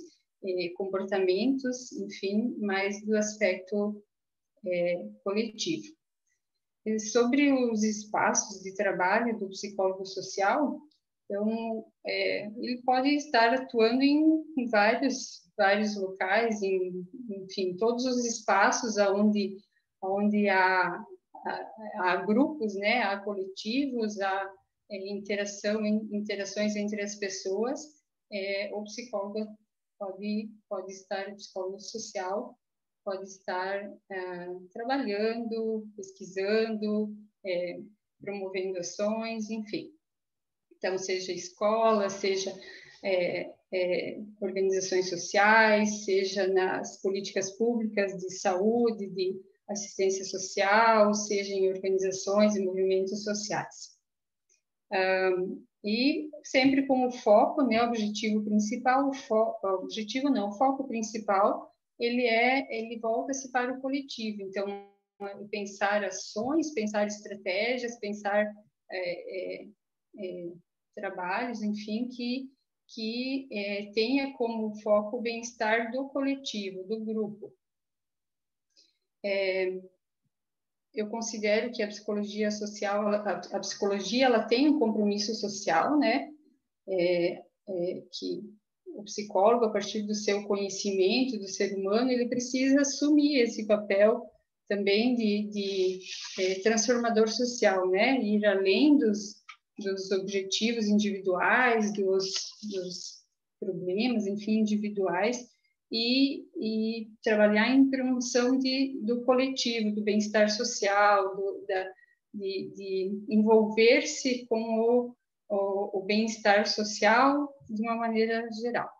eh, comportamentos, enfim, mais do aspecto eh, coletivo. E sobre os espaços de trabalho do psicólogo social, então, é, ele pode estar atuando em, em vários, vários locais, em, enfim, todos os espaços onde onde há, há, há grupos, né, há coletivos, há interação, interações entre as pessoas, é, o psicólogo pode, pode estar, psicólogo social pode estar ah, trabalhando, pesquisando, é, promovendo ações, enfim. Então, seja escola, seja é, é, organizações sociais, seja nas políticas públicas de saúde, de assistência social, seja em organizações e movimentos sociais. Um, e sempre com o foco, né, o objetivo principal, o, fo o objetivo não, o foco principal, ele é, ele volta-se para o coletivo. Então, pensar ações, pensar estratégias, pensar é, é, é, trabalhos, enfim, que que é, tenha como foco o bem-estar do coletivo, do grupo. Eu considero que a psicologia social, a, psicologia, ela tem um compromisso social, né? É, é, que o psicólogo, a partir do seu conhecimento do ser humano, ele precisa assumir esse papel também de, de é, transformador social, né? Ir além dos, dos objetivos individuais, dos, dos problemas, enfim, individuais, e, e trabalhar em promoção de, do coletivo, do bem-estar social, do, da, de, de envolver-se com o, o, o bem-estar social de uma maneira geral.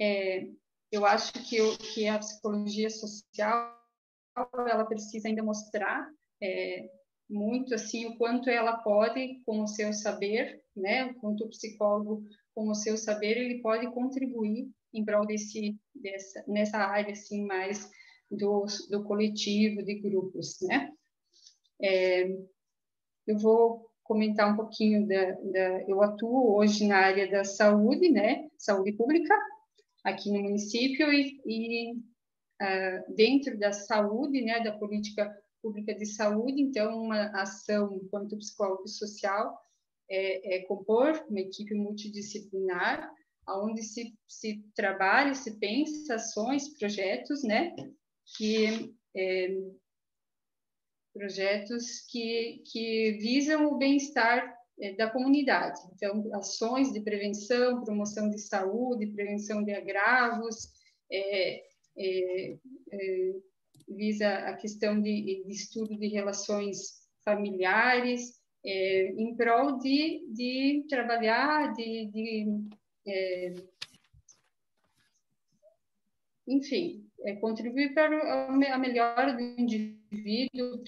É, eu acho que, o, que a psicologia social ela precisa ainda mostrar é, muito assim o quanto ela pode com o seu saber, né, o quanto o psicólogo com o seu saber ele pode contribuir em prol desse dessa nessa área assim mais do, do coletivo de grupos, né? É, eu vou comentar um pouquinho da, da, eu atuo hoje na área da saúde, né? Saúde pública aqui no município e, e uh, dentro da saúde, né? Da política pública de saúde, então uma ação enquanto psicólogo social é, é compor uma equipe multidisciplinar, onde se, se trabalha, se pensa ações, projetos, né, que é, projetos que, que visam o bem-estar é, da comunidade. Então, ações de prevenção, promoção de saúde, prevenção de agravos, é, é, é visa a questão de, de estudo de relações familiares, é, em prol de, de trabalhar, de, de é, enfim, é, contribuir para a melhora do indivíduo,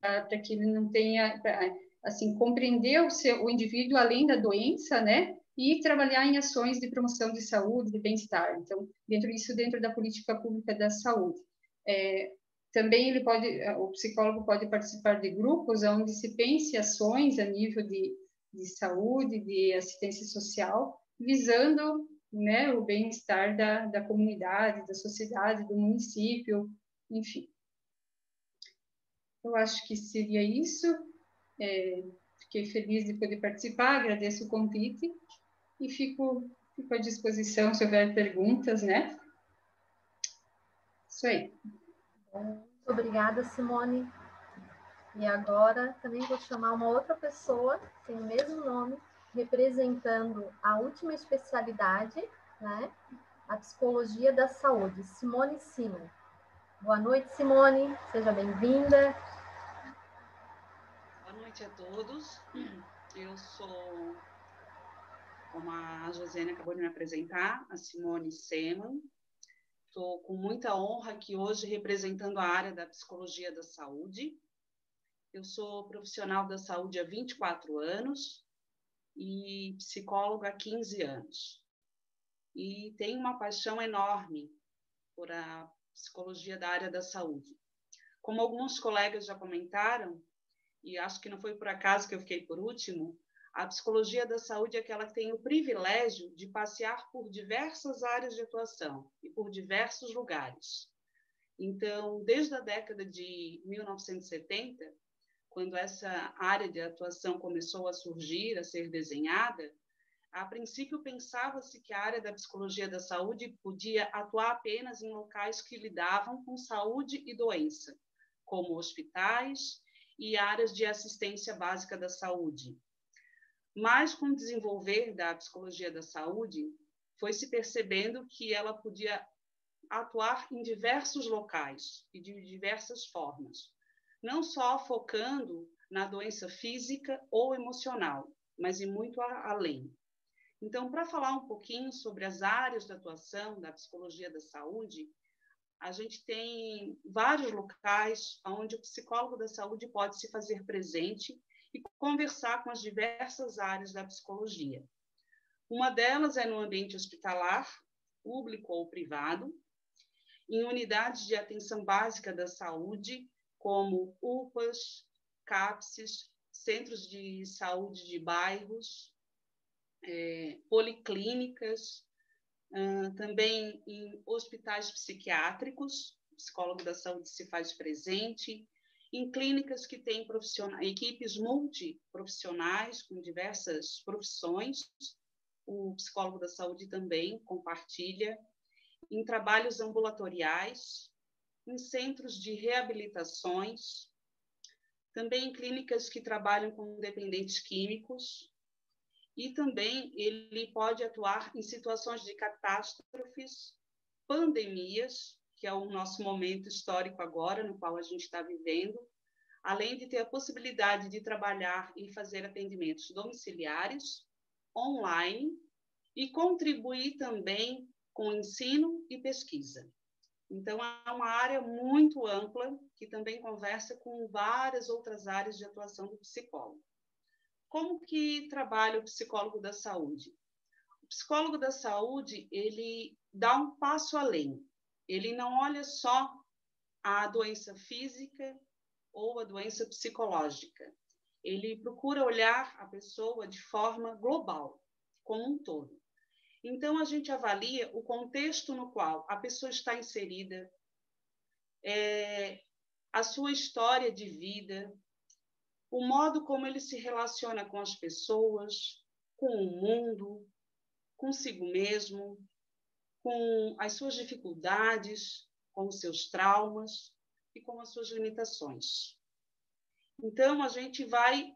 para que ele não tenha, pra, assim, compreender o, seu, o indivíduo além da doença, né? E trabalhar em ações de promoção de saúde, de bem-estar. Então, dentro disso, dentro da política pública da saúde. É, também ele pode, o psicólogo pode participar de grupos onde se pense ações a nível de, de saúde, de assistência social, visando né, o bem-estar da, da comunidade, da sociedade, do município, enfim. Eu acho que seria isso. É, fiquei feliz de poder participar, agradeço o convite e fico, fico à disposição se houver perguntas, né? Isso aí. Muito obrigada, Simone. E agora também vou chamar uma outra pessoa, tem o mesmo nome, representando a última especialidade, né? A psicologia da saúde, Simone Simon. Boa noite, Simone, seja bem-vinda. Boa noite a todos. Eu sou, como a Josiane acabou de me apresentar, a Simone Simon. Estou com muita honra aqui hoje representando a área da psicologia da saúde. Eu sou profissional da saúde há 24 anos e psicóloga há 15 anos. E tenho uma paixão enorme por a psicologia da área da saúde. Como alguns colegas já comentaram, e acho que não foi por acaso que eu fiquei por último, a psicologia da saúde é aquela que tem o privilégio de passear por diversas áreas de atuação e por diversos lugares. Então, desde a década de 1970, quando essa área de atuação começou a surgir, a ser desenhada, a princípio pensava-se que a área da psicologia da saúde podia atuar apenas em locais que lidavam com saúde e doença, como hospitais e áreas de assistência básica da saúde, mas com o desenvolver da psicologia da saúde, foi se percebendo que ela podia atuar em diversos locais e de diversas formas, não só focando na doença física ou emocional, mas e muito além. Então, para falar um pouquinho sobre as áreas de atuação da psicologia da saúde, a gente tem vários locais onde o psicólogo da saúde pode se fazer presente e conversar com as diversas áreas da psicologia. Uma delas é no ambiente hospitalar, público ou privado, em unidades de atenção básica da saúde, como UPAs, CAPSes, centros de saúde de bairros, é, policlínicas, também em hospitais psiquiátricos, o psicólogo da saúde se faz presente, em clínicas que têm equipes multiprofissionais com diversas profissões, o psicólogo da saúde também compartilha, em trabalhos ambulatoriais, em centros de reabilitações, também em clínicas que trabalham com dependentes químicos, e também ele pode atuar em situações de catástrofes, pandemias, que é o nosso momento histórico agora, no qual a gente está vivendo, além de ter a possibilidade de trabalhar e fazer atendimentos domiciliares, online, e contribuir também com ensino e pesquisa. Então, é uma área muito ampla que também conversa com várias outras áreas de atuação do psicólogo. Como que trabalha o psicólogo da saúde? O psicólogo da saúde, ele dá um passo além. Ele não olha só a doença física ou a doença psicológica. Ele procura olhar a pessoa de forma global, como um todo. Então, a gente avalia o contexto no qual a pessoa está inserida, é, a sua história de vida, o modo como ele se relaciona com as pessoas, com o mundo, consigo mesmo, com as suas dificuldades, com os seus traumas e com as suas limitações. Então, a gente vai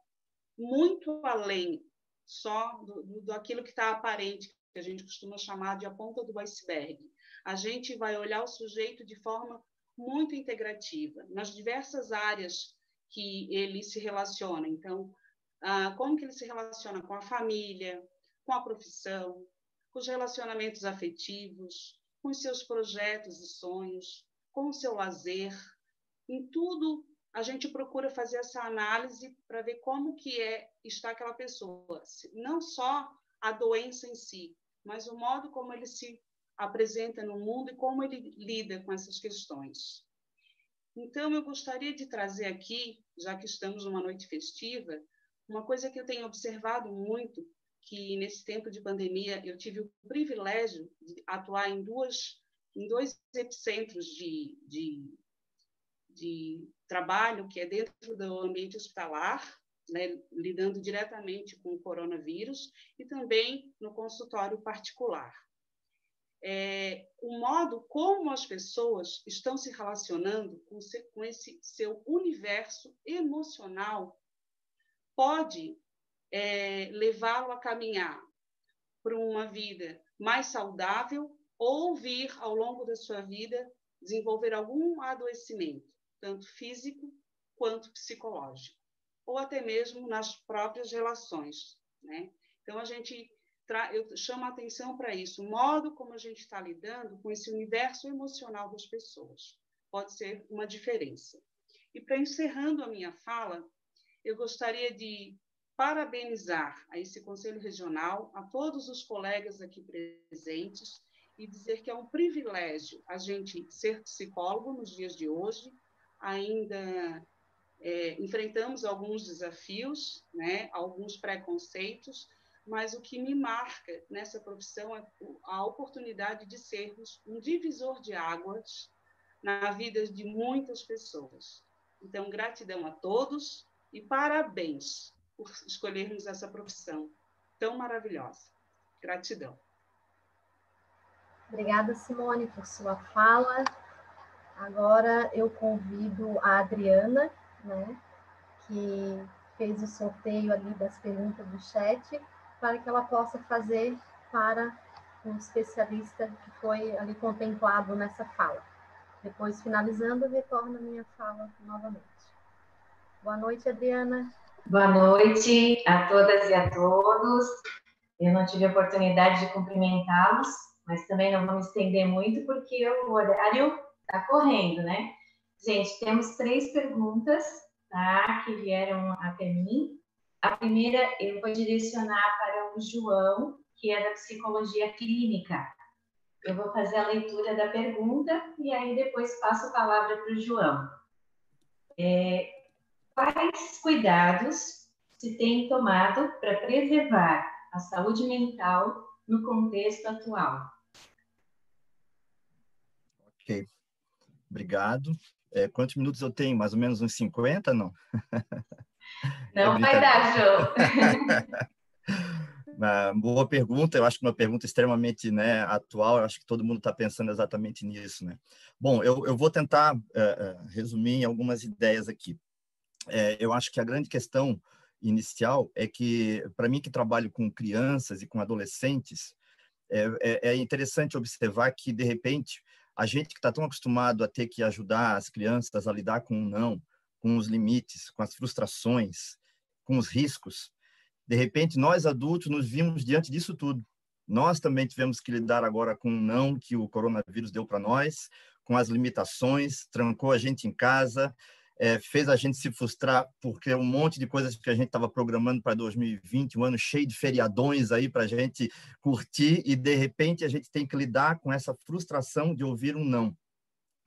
muito além só do, do daquilo que está aparente, que a gente costuma chamar de a ponta do iceberg. A gente vai olhar o sujeito de forma muito integrativa, nas diversas áreas que ele se relaciona. Então, como que ele se relaciona com a família, com a profissão, com os relacionamentos afetivos, com os seus projetos e sonhos, com o seu lazer. Em tudo, a gente procura fazer essa análise para ver como que é está aquela pessoa, não só a doença em si, mas o modo como ele se apresenta no mundo e como ele lida com essas questões. Então, eu gostaria de trazer aqui, já que estamos numa noite festiva, uma coisa que eu tenho observado muito, que nesse tempo de pandemia eu tive o privilégio de atuar em duas em dois epicentros de, de, de trabalho, que é dentro do ambiente hospitalar, né, lidando diretamente com o coronavírus, e também no consultório particular. É, o modo como as pessoas estão se relacionando com, com esse seu universo emocional pode é, levá-lo a caminhar para uma vida mais saudável ou vir, ao longo da sua vida, desenvolver algum adoecimento, tanto físico quanto psicológico, ou até mesmo nas próprias relações. Né? Então, a gente eu chamo a atenção para isso, o modo como a gente está lidando com esse universo emocional das pessoas. Pode ser uma diferença. E para encerrando a minha fala, eu gostaria de parabenizar a esse Conselho Regional, a todos os colegas aqui presentes, e dizer que é um privilégio a gente ser psicólogo nos dias de hoje. Ainda é, enfrentamos alguns desafios, né, alguns preconceitos, mas o que me marca nessa profissão é a oportunidade de sermos um divisor de águas na vida de muitas pessoas. Então, gratidão a todos e parabéns por escolhermos essa profissão tão maravilhosa. Gratidão. Obrigada, Simone, por sua fala. Agora eu convido a Adriana, né, que fez o sorteio ali das perguntas do chat, para que ela possa fazer para um especialista que foi ali contemplado nessa fala. Depois, finalizando, retorno a minha fala novamente. Boa noite, Adriana. Boa noite a todas e a todos. Eu não tive a oportunidade de cumprimentá-los, mas também não vou me estender muito porque o horário está correndo, né? Gente, temos três perguntas tá, que vieram até mim. A primeira eu vou direcionar para o João, que é da psicologia clínica. Eu vou fazer a leitura da pergunta e aí depois passo a palavra para o João. É, quais cuidados se tem tomado para preservar a saúde mental no contexto atual? Ok, obrigado. É, quantos minutos eu tenho? Mais ou menos uns 50, não? *laughs* Não é vai dar, João. *laughs* Uma boa pergunta, eu acho que uma pergunta extremamente né, atual, eu acho que todo mundo está pensando exatamente nisso. Né? Bom, eu, eu vou tentar uh, resumir algumas ideias aqui. É, eu acho que a grande questão inicial é que, para mim que trabalho com crianças e com adolescentes, é, é, é interessante observar que, de repente, a gente que está tão acostumado a ter que ajudar as crianças a lidar com o não, com os limites, com as frustrações, com os riscos, de repente, nós adultos nos vimos diante disso tudo. Nós também tivemos que lidar agora com o não que o coronavírus deu para nós, com as limitações, trancou a gente em casa, é, fez a gente se frustrar porque um monte de coisas que a gente estava programando para 2020, um ano cheio de feriadões aí para a gente curtir e de repente a gente tem que lidar com essa frustração de ouvir um não,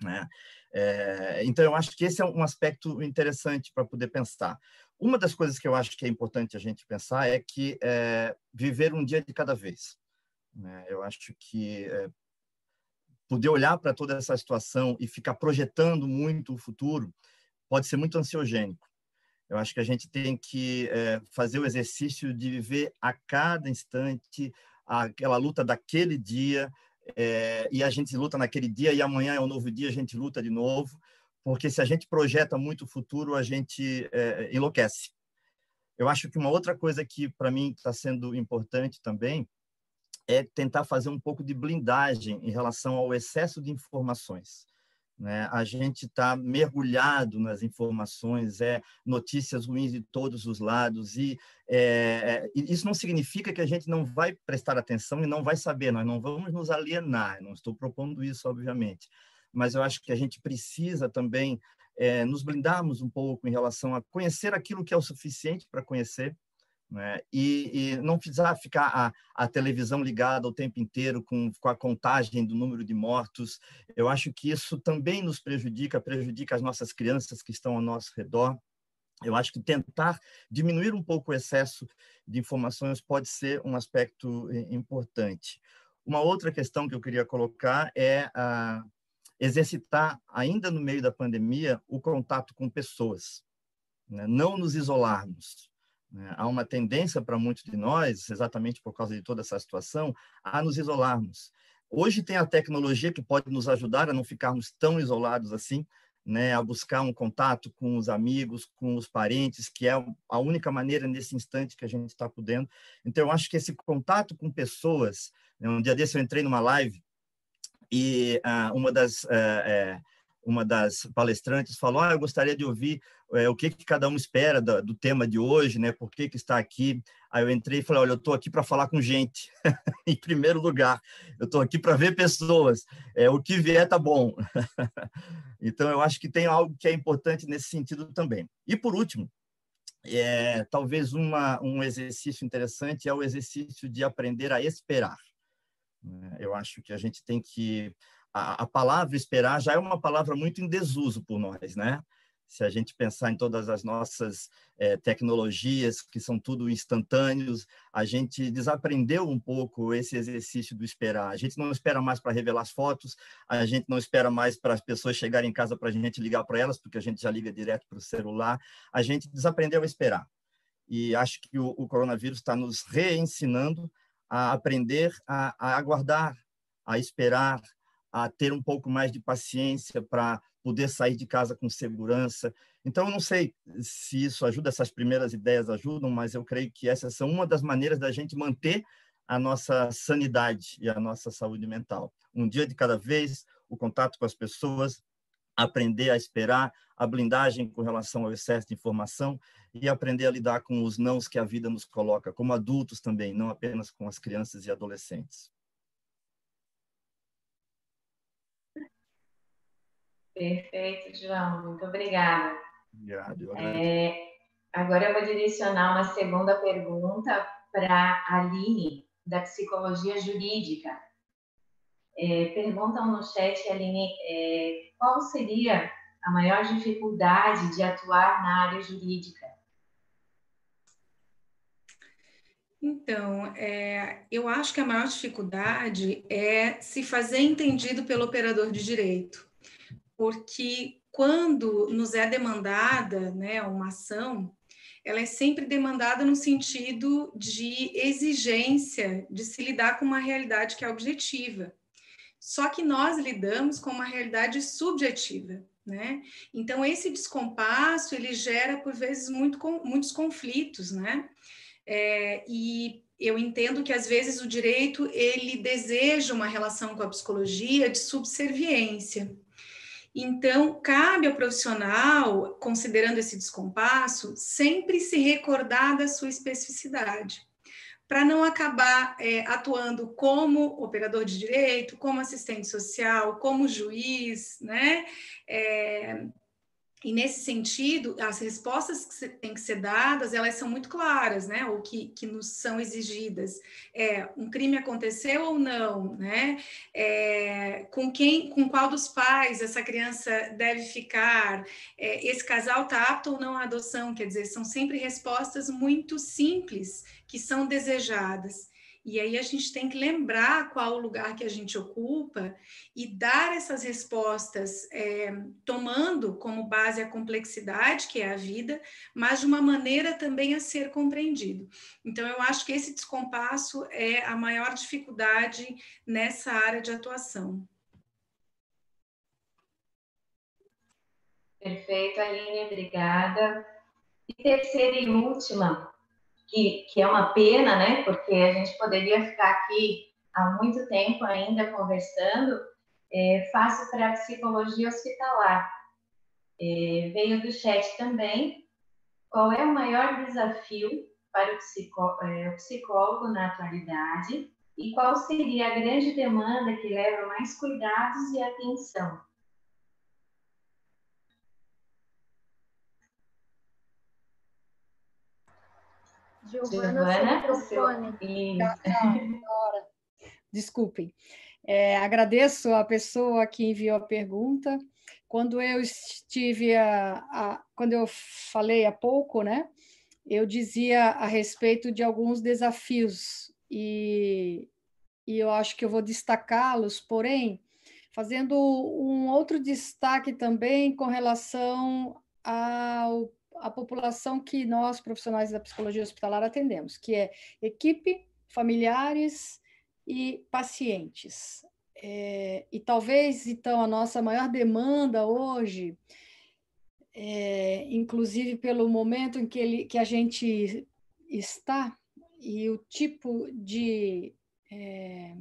né? É, então eu acho que esse é um aspecto interessante para poder pensar. Uma das coisas que eu acho que é importante a gente pensar é que é, viver um dia de cada vez. Né? Eu acho que poder olhar para toda essa situação e ficar projetando muito o futuro pode ser muito ansiogênico. Eu acho que a gente tem que é, fazer o exercício de viver a cada instante aquela luta daquele dia, é, e a gente luta naquele dia, e amanhã é um novo dia, a gente luta de novo, porque se a gente projeta muito o futuro, a gente é, enlouquece. Eu acho que uma outra coisa que para mim está sendo importante também é tentar fazer um pouco de blindagem em relação ao excesso de informações. Né? A gente está mergulhado nas informações, é notícias ruins de todos os lados e é, isso não significa que a gente não vai prestar atenção e não vai saber. Nós não vamos nos alienar. Não estou propondo isso, obviamente, mas eu acho que a gente precisa também é, nos blindarmos um pouco em relação a conhecer aquilo que é o suficiente para conhecer, né? e, e, não precisar ficar a, a, televisão ligada o tempo inteiro com, com a contagem do número de mortos. Eu acho que isso também nos prejudica, prejudica as nossas crianças que estão ao nosso redor. Eu acho que tentar diminuir um pouco o excesso de informações pode ser um aspecto eh, importante. Uma outra questão que eu queria colocar é a, exercitar, ainda no meio da pandemia, o contato com pessoas, né? não nos isolarmos. Né? Há uma tendência para muitos de nós, exatamente por causa de toda essa situação, a nos isolarmos. Hoje tem a tecnologia que pode nos ajudar a não ficarmos tão isolados assim, né, a buscar um contato com os amigos, com os parentes, que é a única maneira nesse instante que a gente está podendo. Então, eu acho que esse contato com pessoas, né, um dia desse eu entrei numa live e uh, uma das uh, uh, uma das palestrantes falou: ah, eu gostaria de ouvir o que, que cada um espera do, do, tema de hoje, né? Por que, que está aqui? Aí eu entrei e falei: olha, eu estou aqui para falar com gente, *laughs* em primeiro lugar. Eu estou aqui para ver pessoas. É, o que vier tá bom. *laughs* então eu acho que tem algo que é importante nesse sentido também. E por último, é, talvez uma, um exercício interessante é o exercício de aprender a esperar. Né? Eu acho que a gente tem que. A, a, palavra esperar já é uma palavra muito em desuso por nós, né? Se a gente pensar em todas as nossas é, tecnologias, que são tudo instantâneos, a gente desaprendeu um pouco esse exercício do esperar. A gente não espera mais para revelar as fotos, a gente não espera mais para as pessoas chegarem em casa para a gente ligar para elas, porque a gente já liga direto para o celular. A gente desaprendeu a esperar. E acho que o, o coronavírus está nos reensinando a aprender a, a aguardar, a esperar, a ter um pouco mais de paciência para poder sair de casa com segurança. Então, eu não sei se isso ajuda, essas primeiras ideias ajudam, mas eu creio que essas são uma das maneiras da gente manter a nossa sanidade e a nossa saúde mental. Um dia de cada vez, o contato com as pessoas, aprender a esperar, a blindagem com relação ao excesso de informação e aprender a lidar com os nãos que a vida nos coloca, como adultos também, não apenas com as crianças e adolescentes. Perfeito, João. Muito obrigada. Obrigado. É, agora eu vou direcionar uma segunda pergunta para a Aline, da Psicologia Jurídica. É, perguntam no chat, Aline, é, qual seria a maior dificuldade de atuar na área jurídica? Então, é, eu acho que a maior dificuldade é se fazer entendido pelo operador de direito, porque quando nos é demandada né, uma ação, ela é sempre demandada no sentido de exigência de se lidar com uma realidade que é objetiva. Só que nós lidamos com uma realidade subjetiva, né? Então esse descompasso ele gera por vezes muito, muitos conflitos, né? É, e eu entendo que às vezes o direito ele deseja uma relação com a psicologia de subserviência. Então, cabe ao profissional, considerando esse descompasso, sempre se recordar da sua especificidade, para não acabar é, atuando como operador de direito, como assistente social, como juiz, né? É, e nesse sentido, as respostas que têm que ser dadas, elas são muito claras, né? O que, que nos são exigidas é um crime aconteceu ou não, né? É, com quem, com qual dos pais essa criança deve ficar? É, esse casal está apto ou não à adoção? Quer dizer, são sempre respostas muito simples que são desejadas. E aí a gente tem que lembrar qual o lugar que a gente ocupa e dar essas respostas, é, tomando como base a complexidade que é a vida, mas de uma maneira também a ser compreendido. Então, eu acho que esse descompasso é a maior dificuldade nessa área de atuação. Perfeito, Aline, obrigada. E terceira e última, que, que é uma pena, né? Porque a gente poderia ficar aqui há muito tempo ainda conversando. É, faço para psicologia hospitalar. É, veio do chat também. Qual é o maior desafio para o, psicó é, o psicólogo na atualidade? E qual seria a grande demanda que leva mais cuidados e atenção? Giovana, microfone. Desculpem. É, agradeço a pessoa que enviou a pergunta. Quando eu estive a, a, quando eu falei há pouco, né, eu dizia a respeito de alguns desafios e, e eu acho que eu vou destacá-los, porém, fazendo um outro destaque também com relação ao a população que nós, profissionais da psicologia hospitalar, atendemos, que é equipe, familiares e pacientes. É, e talvez, então, a nossa maior demanda hoje, é, inclusive pelo momento em que, ele, que a gente está e o tipo de é,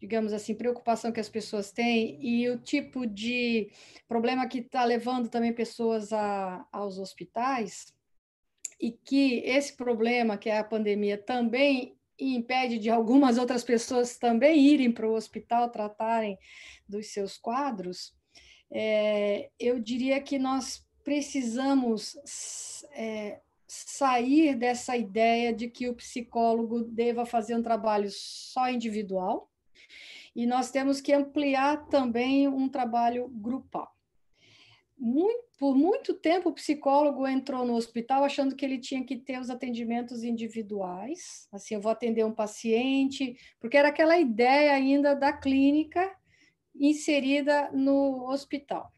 digamos assim, preocupação que as pessoas têm e o tipo de problema que está levando também pessoas a, aos hospitais, e que esse problema, que é a pandemia, também impede de algumas outras pessoas também irem para o hospital tratarem dos seus quadros, é, eu diria que nós precisamos é, sair dessa ideia de que o psicólogo deva fazer um trabalho só individual, e nós temos que ampliar também um trabalho grupal. Muito, por muito tempo, o psicólogo entrou no hospital achando que ele tinha que ter os atendimentos individuais. Assim, eu vou atender um paciente, porque era aquela ideia ainda da clínica inserida no hospital.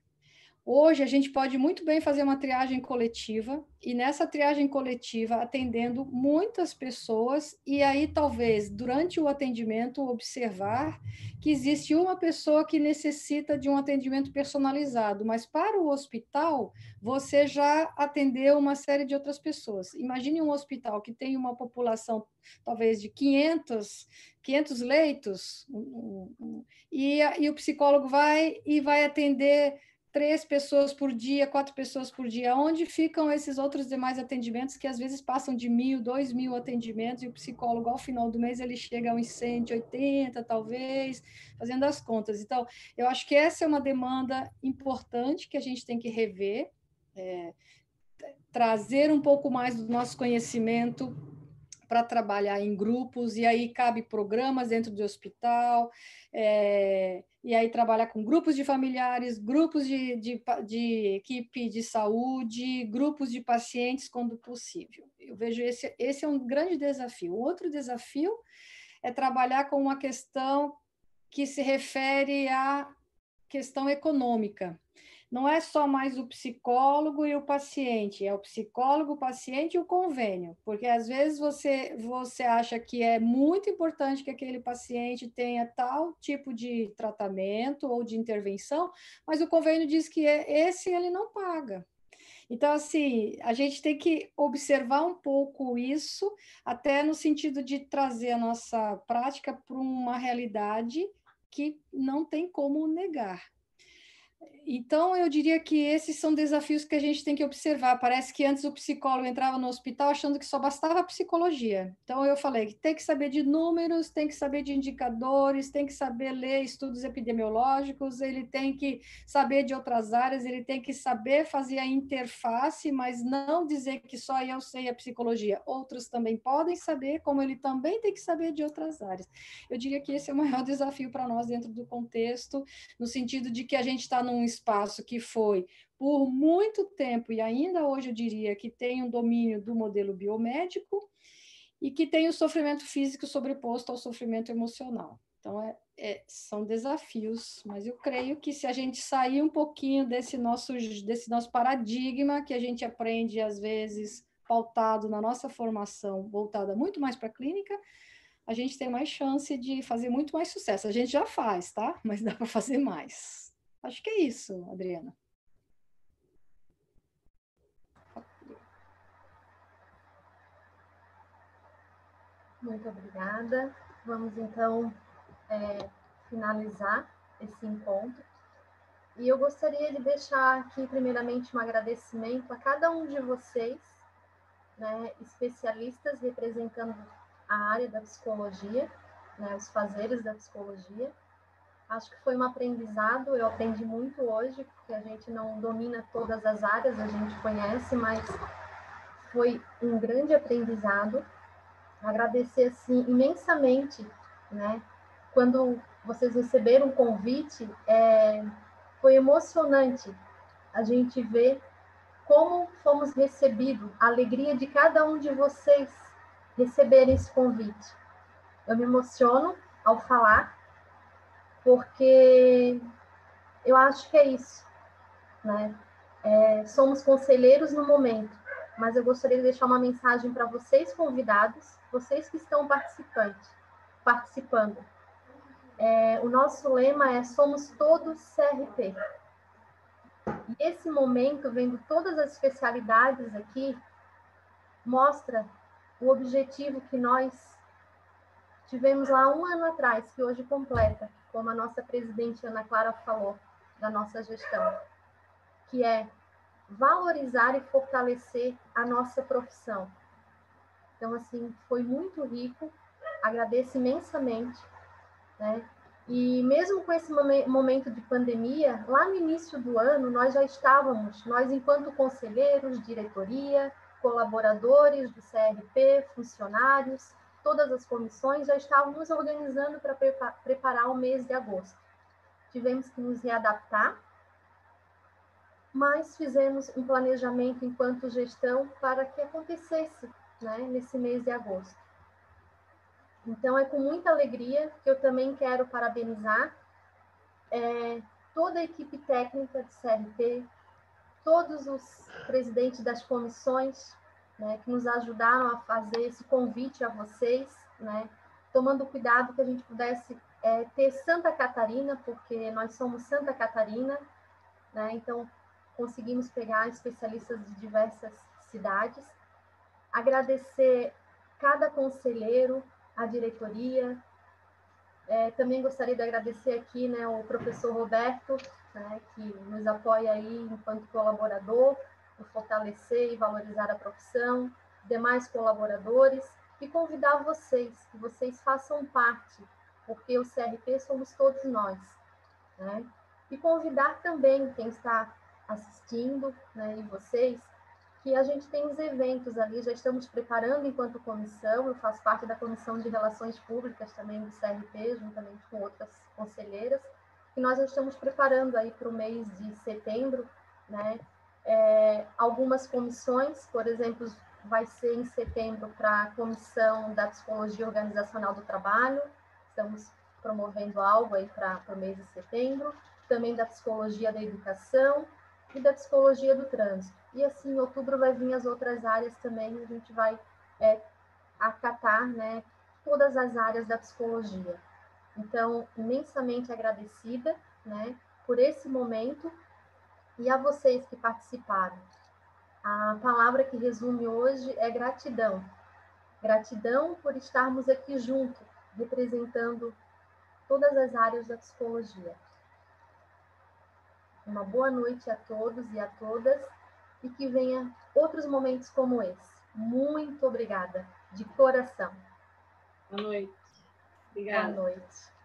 Hoje a gente pode muito bem fazer uma triagem coletiva e nessa triagem coletiva atendendo muitas pessoas e aí talvez durante o atendimento observar que existe uma pessoa que necessita de um atendimento personalizado, mas para o hospital você já atendeu uma série de outras pessoas. Imagine um hospital que tem uma população talvez de 500 500 leitos e, e o psicólogo vai e vai atender três pessoas por dia, quatro pessoas por dia, onde ficam esses outros demais atendimentos que às vezes passam de mil, dois mil atendimentos e o psicólogo ao final do mês ele chega a uns 180 talvez, fazendo as contas. Então, eu acho que essa é uma demanda importante que a gente tem que rever, é, trazer um pouco mais do nosso conhecimento para trabalhar em grupos, e aí cabe programas dentro do hospital, é, e aí trabalhar com grupos de familiares, grupos de, de, de, equipe de saúde, grupos de pacientes, quando possível. Eu vejo esse, esse é um grande desafio. Outro desafio é trabalhar com uma questão que se refere à questão econômica não é só mais o psicólogo e o paciente, é o psicólogo, o paciente e o convênio, porque às vezes você, você acha que é muito importante que aquele paciente tenha tal tipo de tratamento ou de intervenção, mas o convênio diz que é, esse ele não paga. Então, assim, a gente tem que observar um pouco isso, até no sentido de trazer a nossa prática para uma realidade que não tem como negar. Então, eu diria que esses são desafios que a gente tem que observar. Parece que antes o psicólogo entrava no hospital achando que só bastava a psicologia. Então, eu falei que tem que saber de números, tem que saber de indicadores, tem que saber ler estudos epidemiológicos, ele tem que saber de outras áreas, ele tem que saber fazer a interface, mas não dizer que só eu sei a psicologia. Outros também podem saber, como ele também tem que saber de outras áreas. Eu diria que esse é o maior *laughs* desafio para nós dentro do contexto, no sentido de que a gente está num espaço que foi por muito tempo, e ainda hoje eu diria que tem um domínio do modelo biomédico e que tem o sofrimento físico sobreposto ao sofrimento emocional. Então, é, é, são desafios, mas eu creio que se a gente sair um pouquinho desse nosso, desse nosso paradigma que a gente aprende, às vezes, pautado na nossa formação, voltada muito mais para a clínica, a gente tem mais chance de fazer muito mais sucesso. A gente já faz, tá? Mas dá para fazer mais. Acho que é isso, Adriana. Muito obrigada. Vamos então é, finalizar esse encontro. E eu gostaria de deixar aqui, primeiramente, um agradecimento a cada um de vocês, né, especialistas representando a área da psicologia, né, os fazeres da psicologia, Acho que foi um aprendizado, eu aprendi muito hoje, porque a gente não domina todas as áreas, a gente conhece, mas foi um grande aprendizado. Agradecer assim imensamente, né? Quando vocês receberam o convite, é, foi emocionante a gente ver como fomos recebidos, a alegria de cada um de vocês receberem esse convite. Eu me emociono ao falar, porque eu acho que é isso, né? É, somos conselheiros no momento, mas eu gostaria de deixar uma mensagem para vocês convidados, vocês que estão participando. É, o nosso lema é somos todos CRP. E esse momento, vendo todas as especialidades aqui, mostra o objetivo que nós tivemos lá um ano atrás, que hoje completa, como a nossa presidente Ana Clara falou, da nossa gestão, que é valorizar e fortalecer a nossa profissão. Então, assim, foi muito rico, agradeço imensamente, né? E mesmo com esse momento de pandemia, lá no início do ano, nós já estávamos, nós enquanto conselheiros, diretoria, colaboradores do CRP, funcionários, todas as comissões já estávamos organizando para preparar o mês de agosto. Tivemos que nos readaptar, mas fizemos um planejamento enquanto gestão para que acontecesse né, nesse mês de agosto. Então, é com muita alegria que eu também quero parabenizar é, toda a equipe técnica de CRP, todos os presidentes das comissões né, que nos ajudaram a fazer esse convite a vocês, né, tomando cuidado que a gente pudesse é, ter Santa Catarina, porque nós somos Santa Catarina, né, então conseguimos pegar especialistas de diversas cidades. Agradecer cada conselheiro, a diretoria. É, também gostaria de agradecer aqui né, o professor Roberto, né, que nos apoia aí enquanto colaborador, por fortalecer e valorizar a profissão, demais colaboradores, e convidar vocês, que vocês façam parte, porque o CRP somos todos nós. Né? E convidar também quem está assistindo, né, e vocês, que a gente tem os eventos ali, já estamos preparando enquanto comissão, eu faço parte da Comissão de Relações Públicas também do CRP, juntamente com outras conselheiras, que nós estamos preparando aí para o mês de setembro, né, é, algumas comissões, por exemplo, vai ser em setembro para a Comissão da Psicologia Organizacional do Trabalho, estamos promovendo algo aí para o mês de setembro, também da Psicologia da Educação, e da psicologia do trânsito. E assim, em outubro vai vir as outras áreas também, a gente vai é, acatar né, todas as áreas da psicologia. Então, imensamente agradecida né, por esse momento e a vocês que participaram. A palavra que resume hoje é gratidão. Gratidão por estarmos aqui juntos, representando todas as áreas da psicologia. Uma boa noite a todos e a todas e que venha outros momentos como esse. Muito obrigada, de coração. Boa noite. Obrigada. Boa noite.